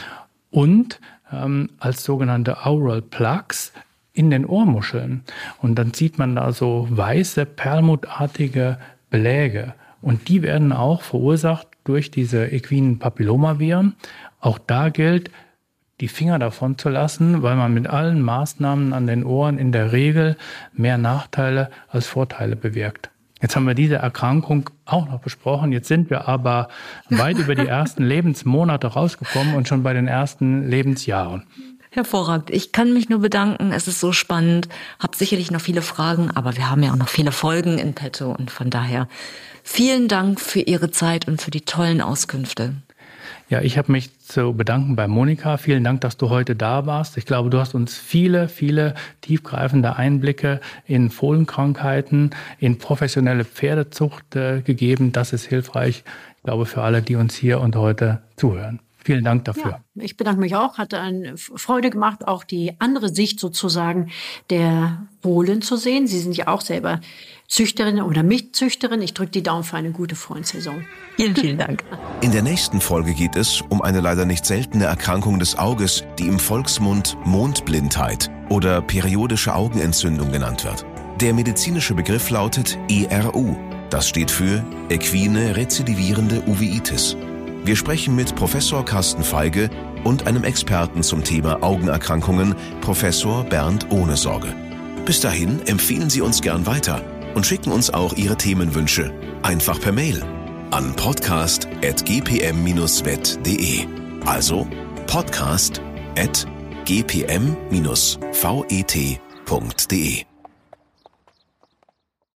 und ähm, als sogenannte Aural Plaques in den Ohrmuscheln. Und dann sieht man da so weiße, perlmuttartige Beläge. Und die werden auch verursacht durch diese equinen Papillomaviren. Auch da gilt, die Finger davon zu lassen, weil man mit allen Maßnahmen an den Ohren in der Regel mehr Nachteile als Vorteile bewirkt. Jetzt haben wir diese Erkrankung auch noch besprochen. Jetzt sind wir aber weit über die ersten Lebensmonate rausgekommen und schon bei den ersten Lebensjahren. Hervorragend. Ich kann mich nur bedanken. Es ist so spannend. Hab sicherlich noch viele Fragen, aber wir haben ja auch noch viele Folgen in petto und von daher vielen Dank für Ihre Zeit und für die tollen Auskünfte. Ja, ich habe mich zu bedanken bei Monika. Vielen Dank, dass du heute da warst. Ich glaube, du hast uns viele, viele tiefgreifende Einblicke in Fohlenkrankheiten, in professionelle Pferdezucht äh, gegeben. Das ist hilfreich, ich glaube, für alle, die uns hier und heute zuhören. Vielen Dank dafür. Ja, ich bedanke mich auch. Hatte eine Freude gemacht, auch die andere Sicht sozusagen der Fohlen zu sehen. Sie sind ja auch selber Züchterin oder Mitzüchterin. Ich drücke die Daumen für eine gute Freundsaison. Vielen, vielen Dank. (laughs) In der nächsten Folge geht es um eine leider nicht seltene Erkrankung des Auges, die im Volksmund Mondblindheit oder periodische Augenentzündung genannt wird. Der medizinische Begriff lautet ERU. Das steht für equine rezidivierende Uveitis. Wir sprechen mit Professor Carsten Feige und einem Experten zum Thema Augenerkrankungen, Professor Bernd Ohnesorge. Bis dahin empfehlen Sie uns gern weiter und schicken uns auch Ihre Themenwünsche einfach per Mail an podcast.gpm-vet.de. Also podcast.gpm-vet.de.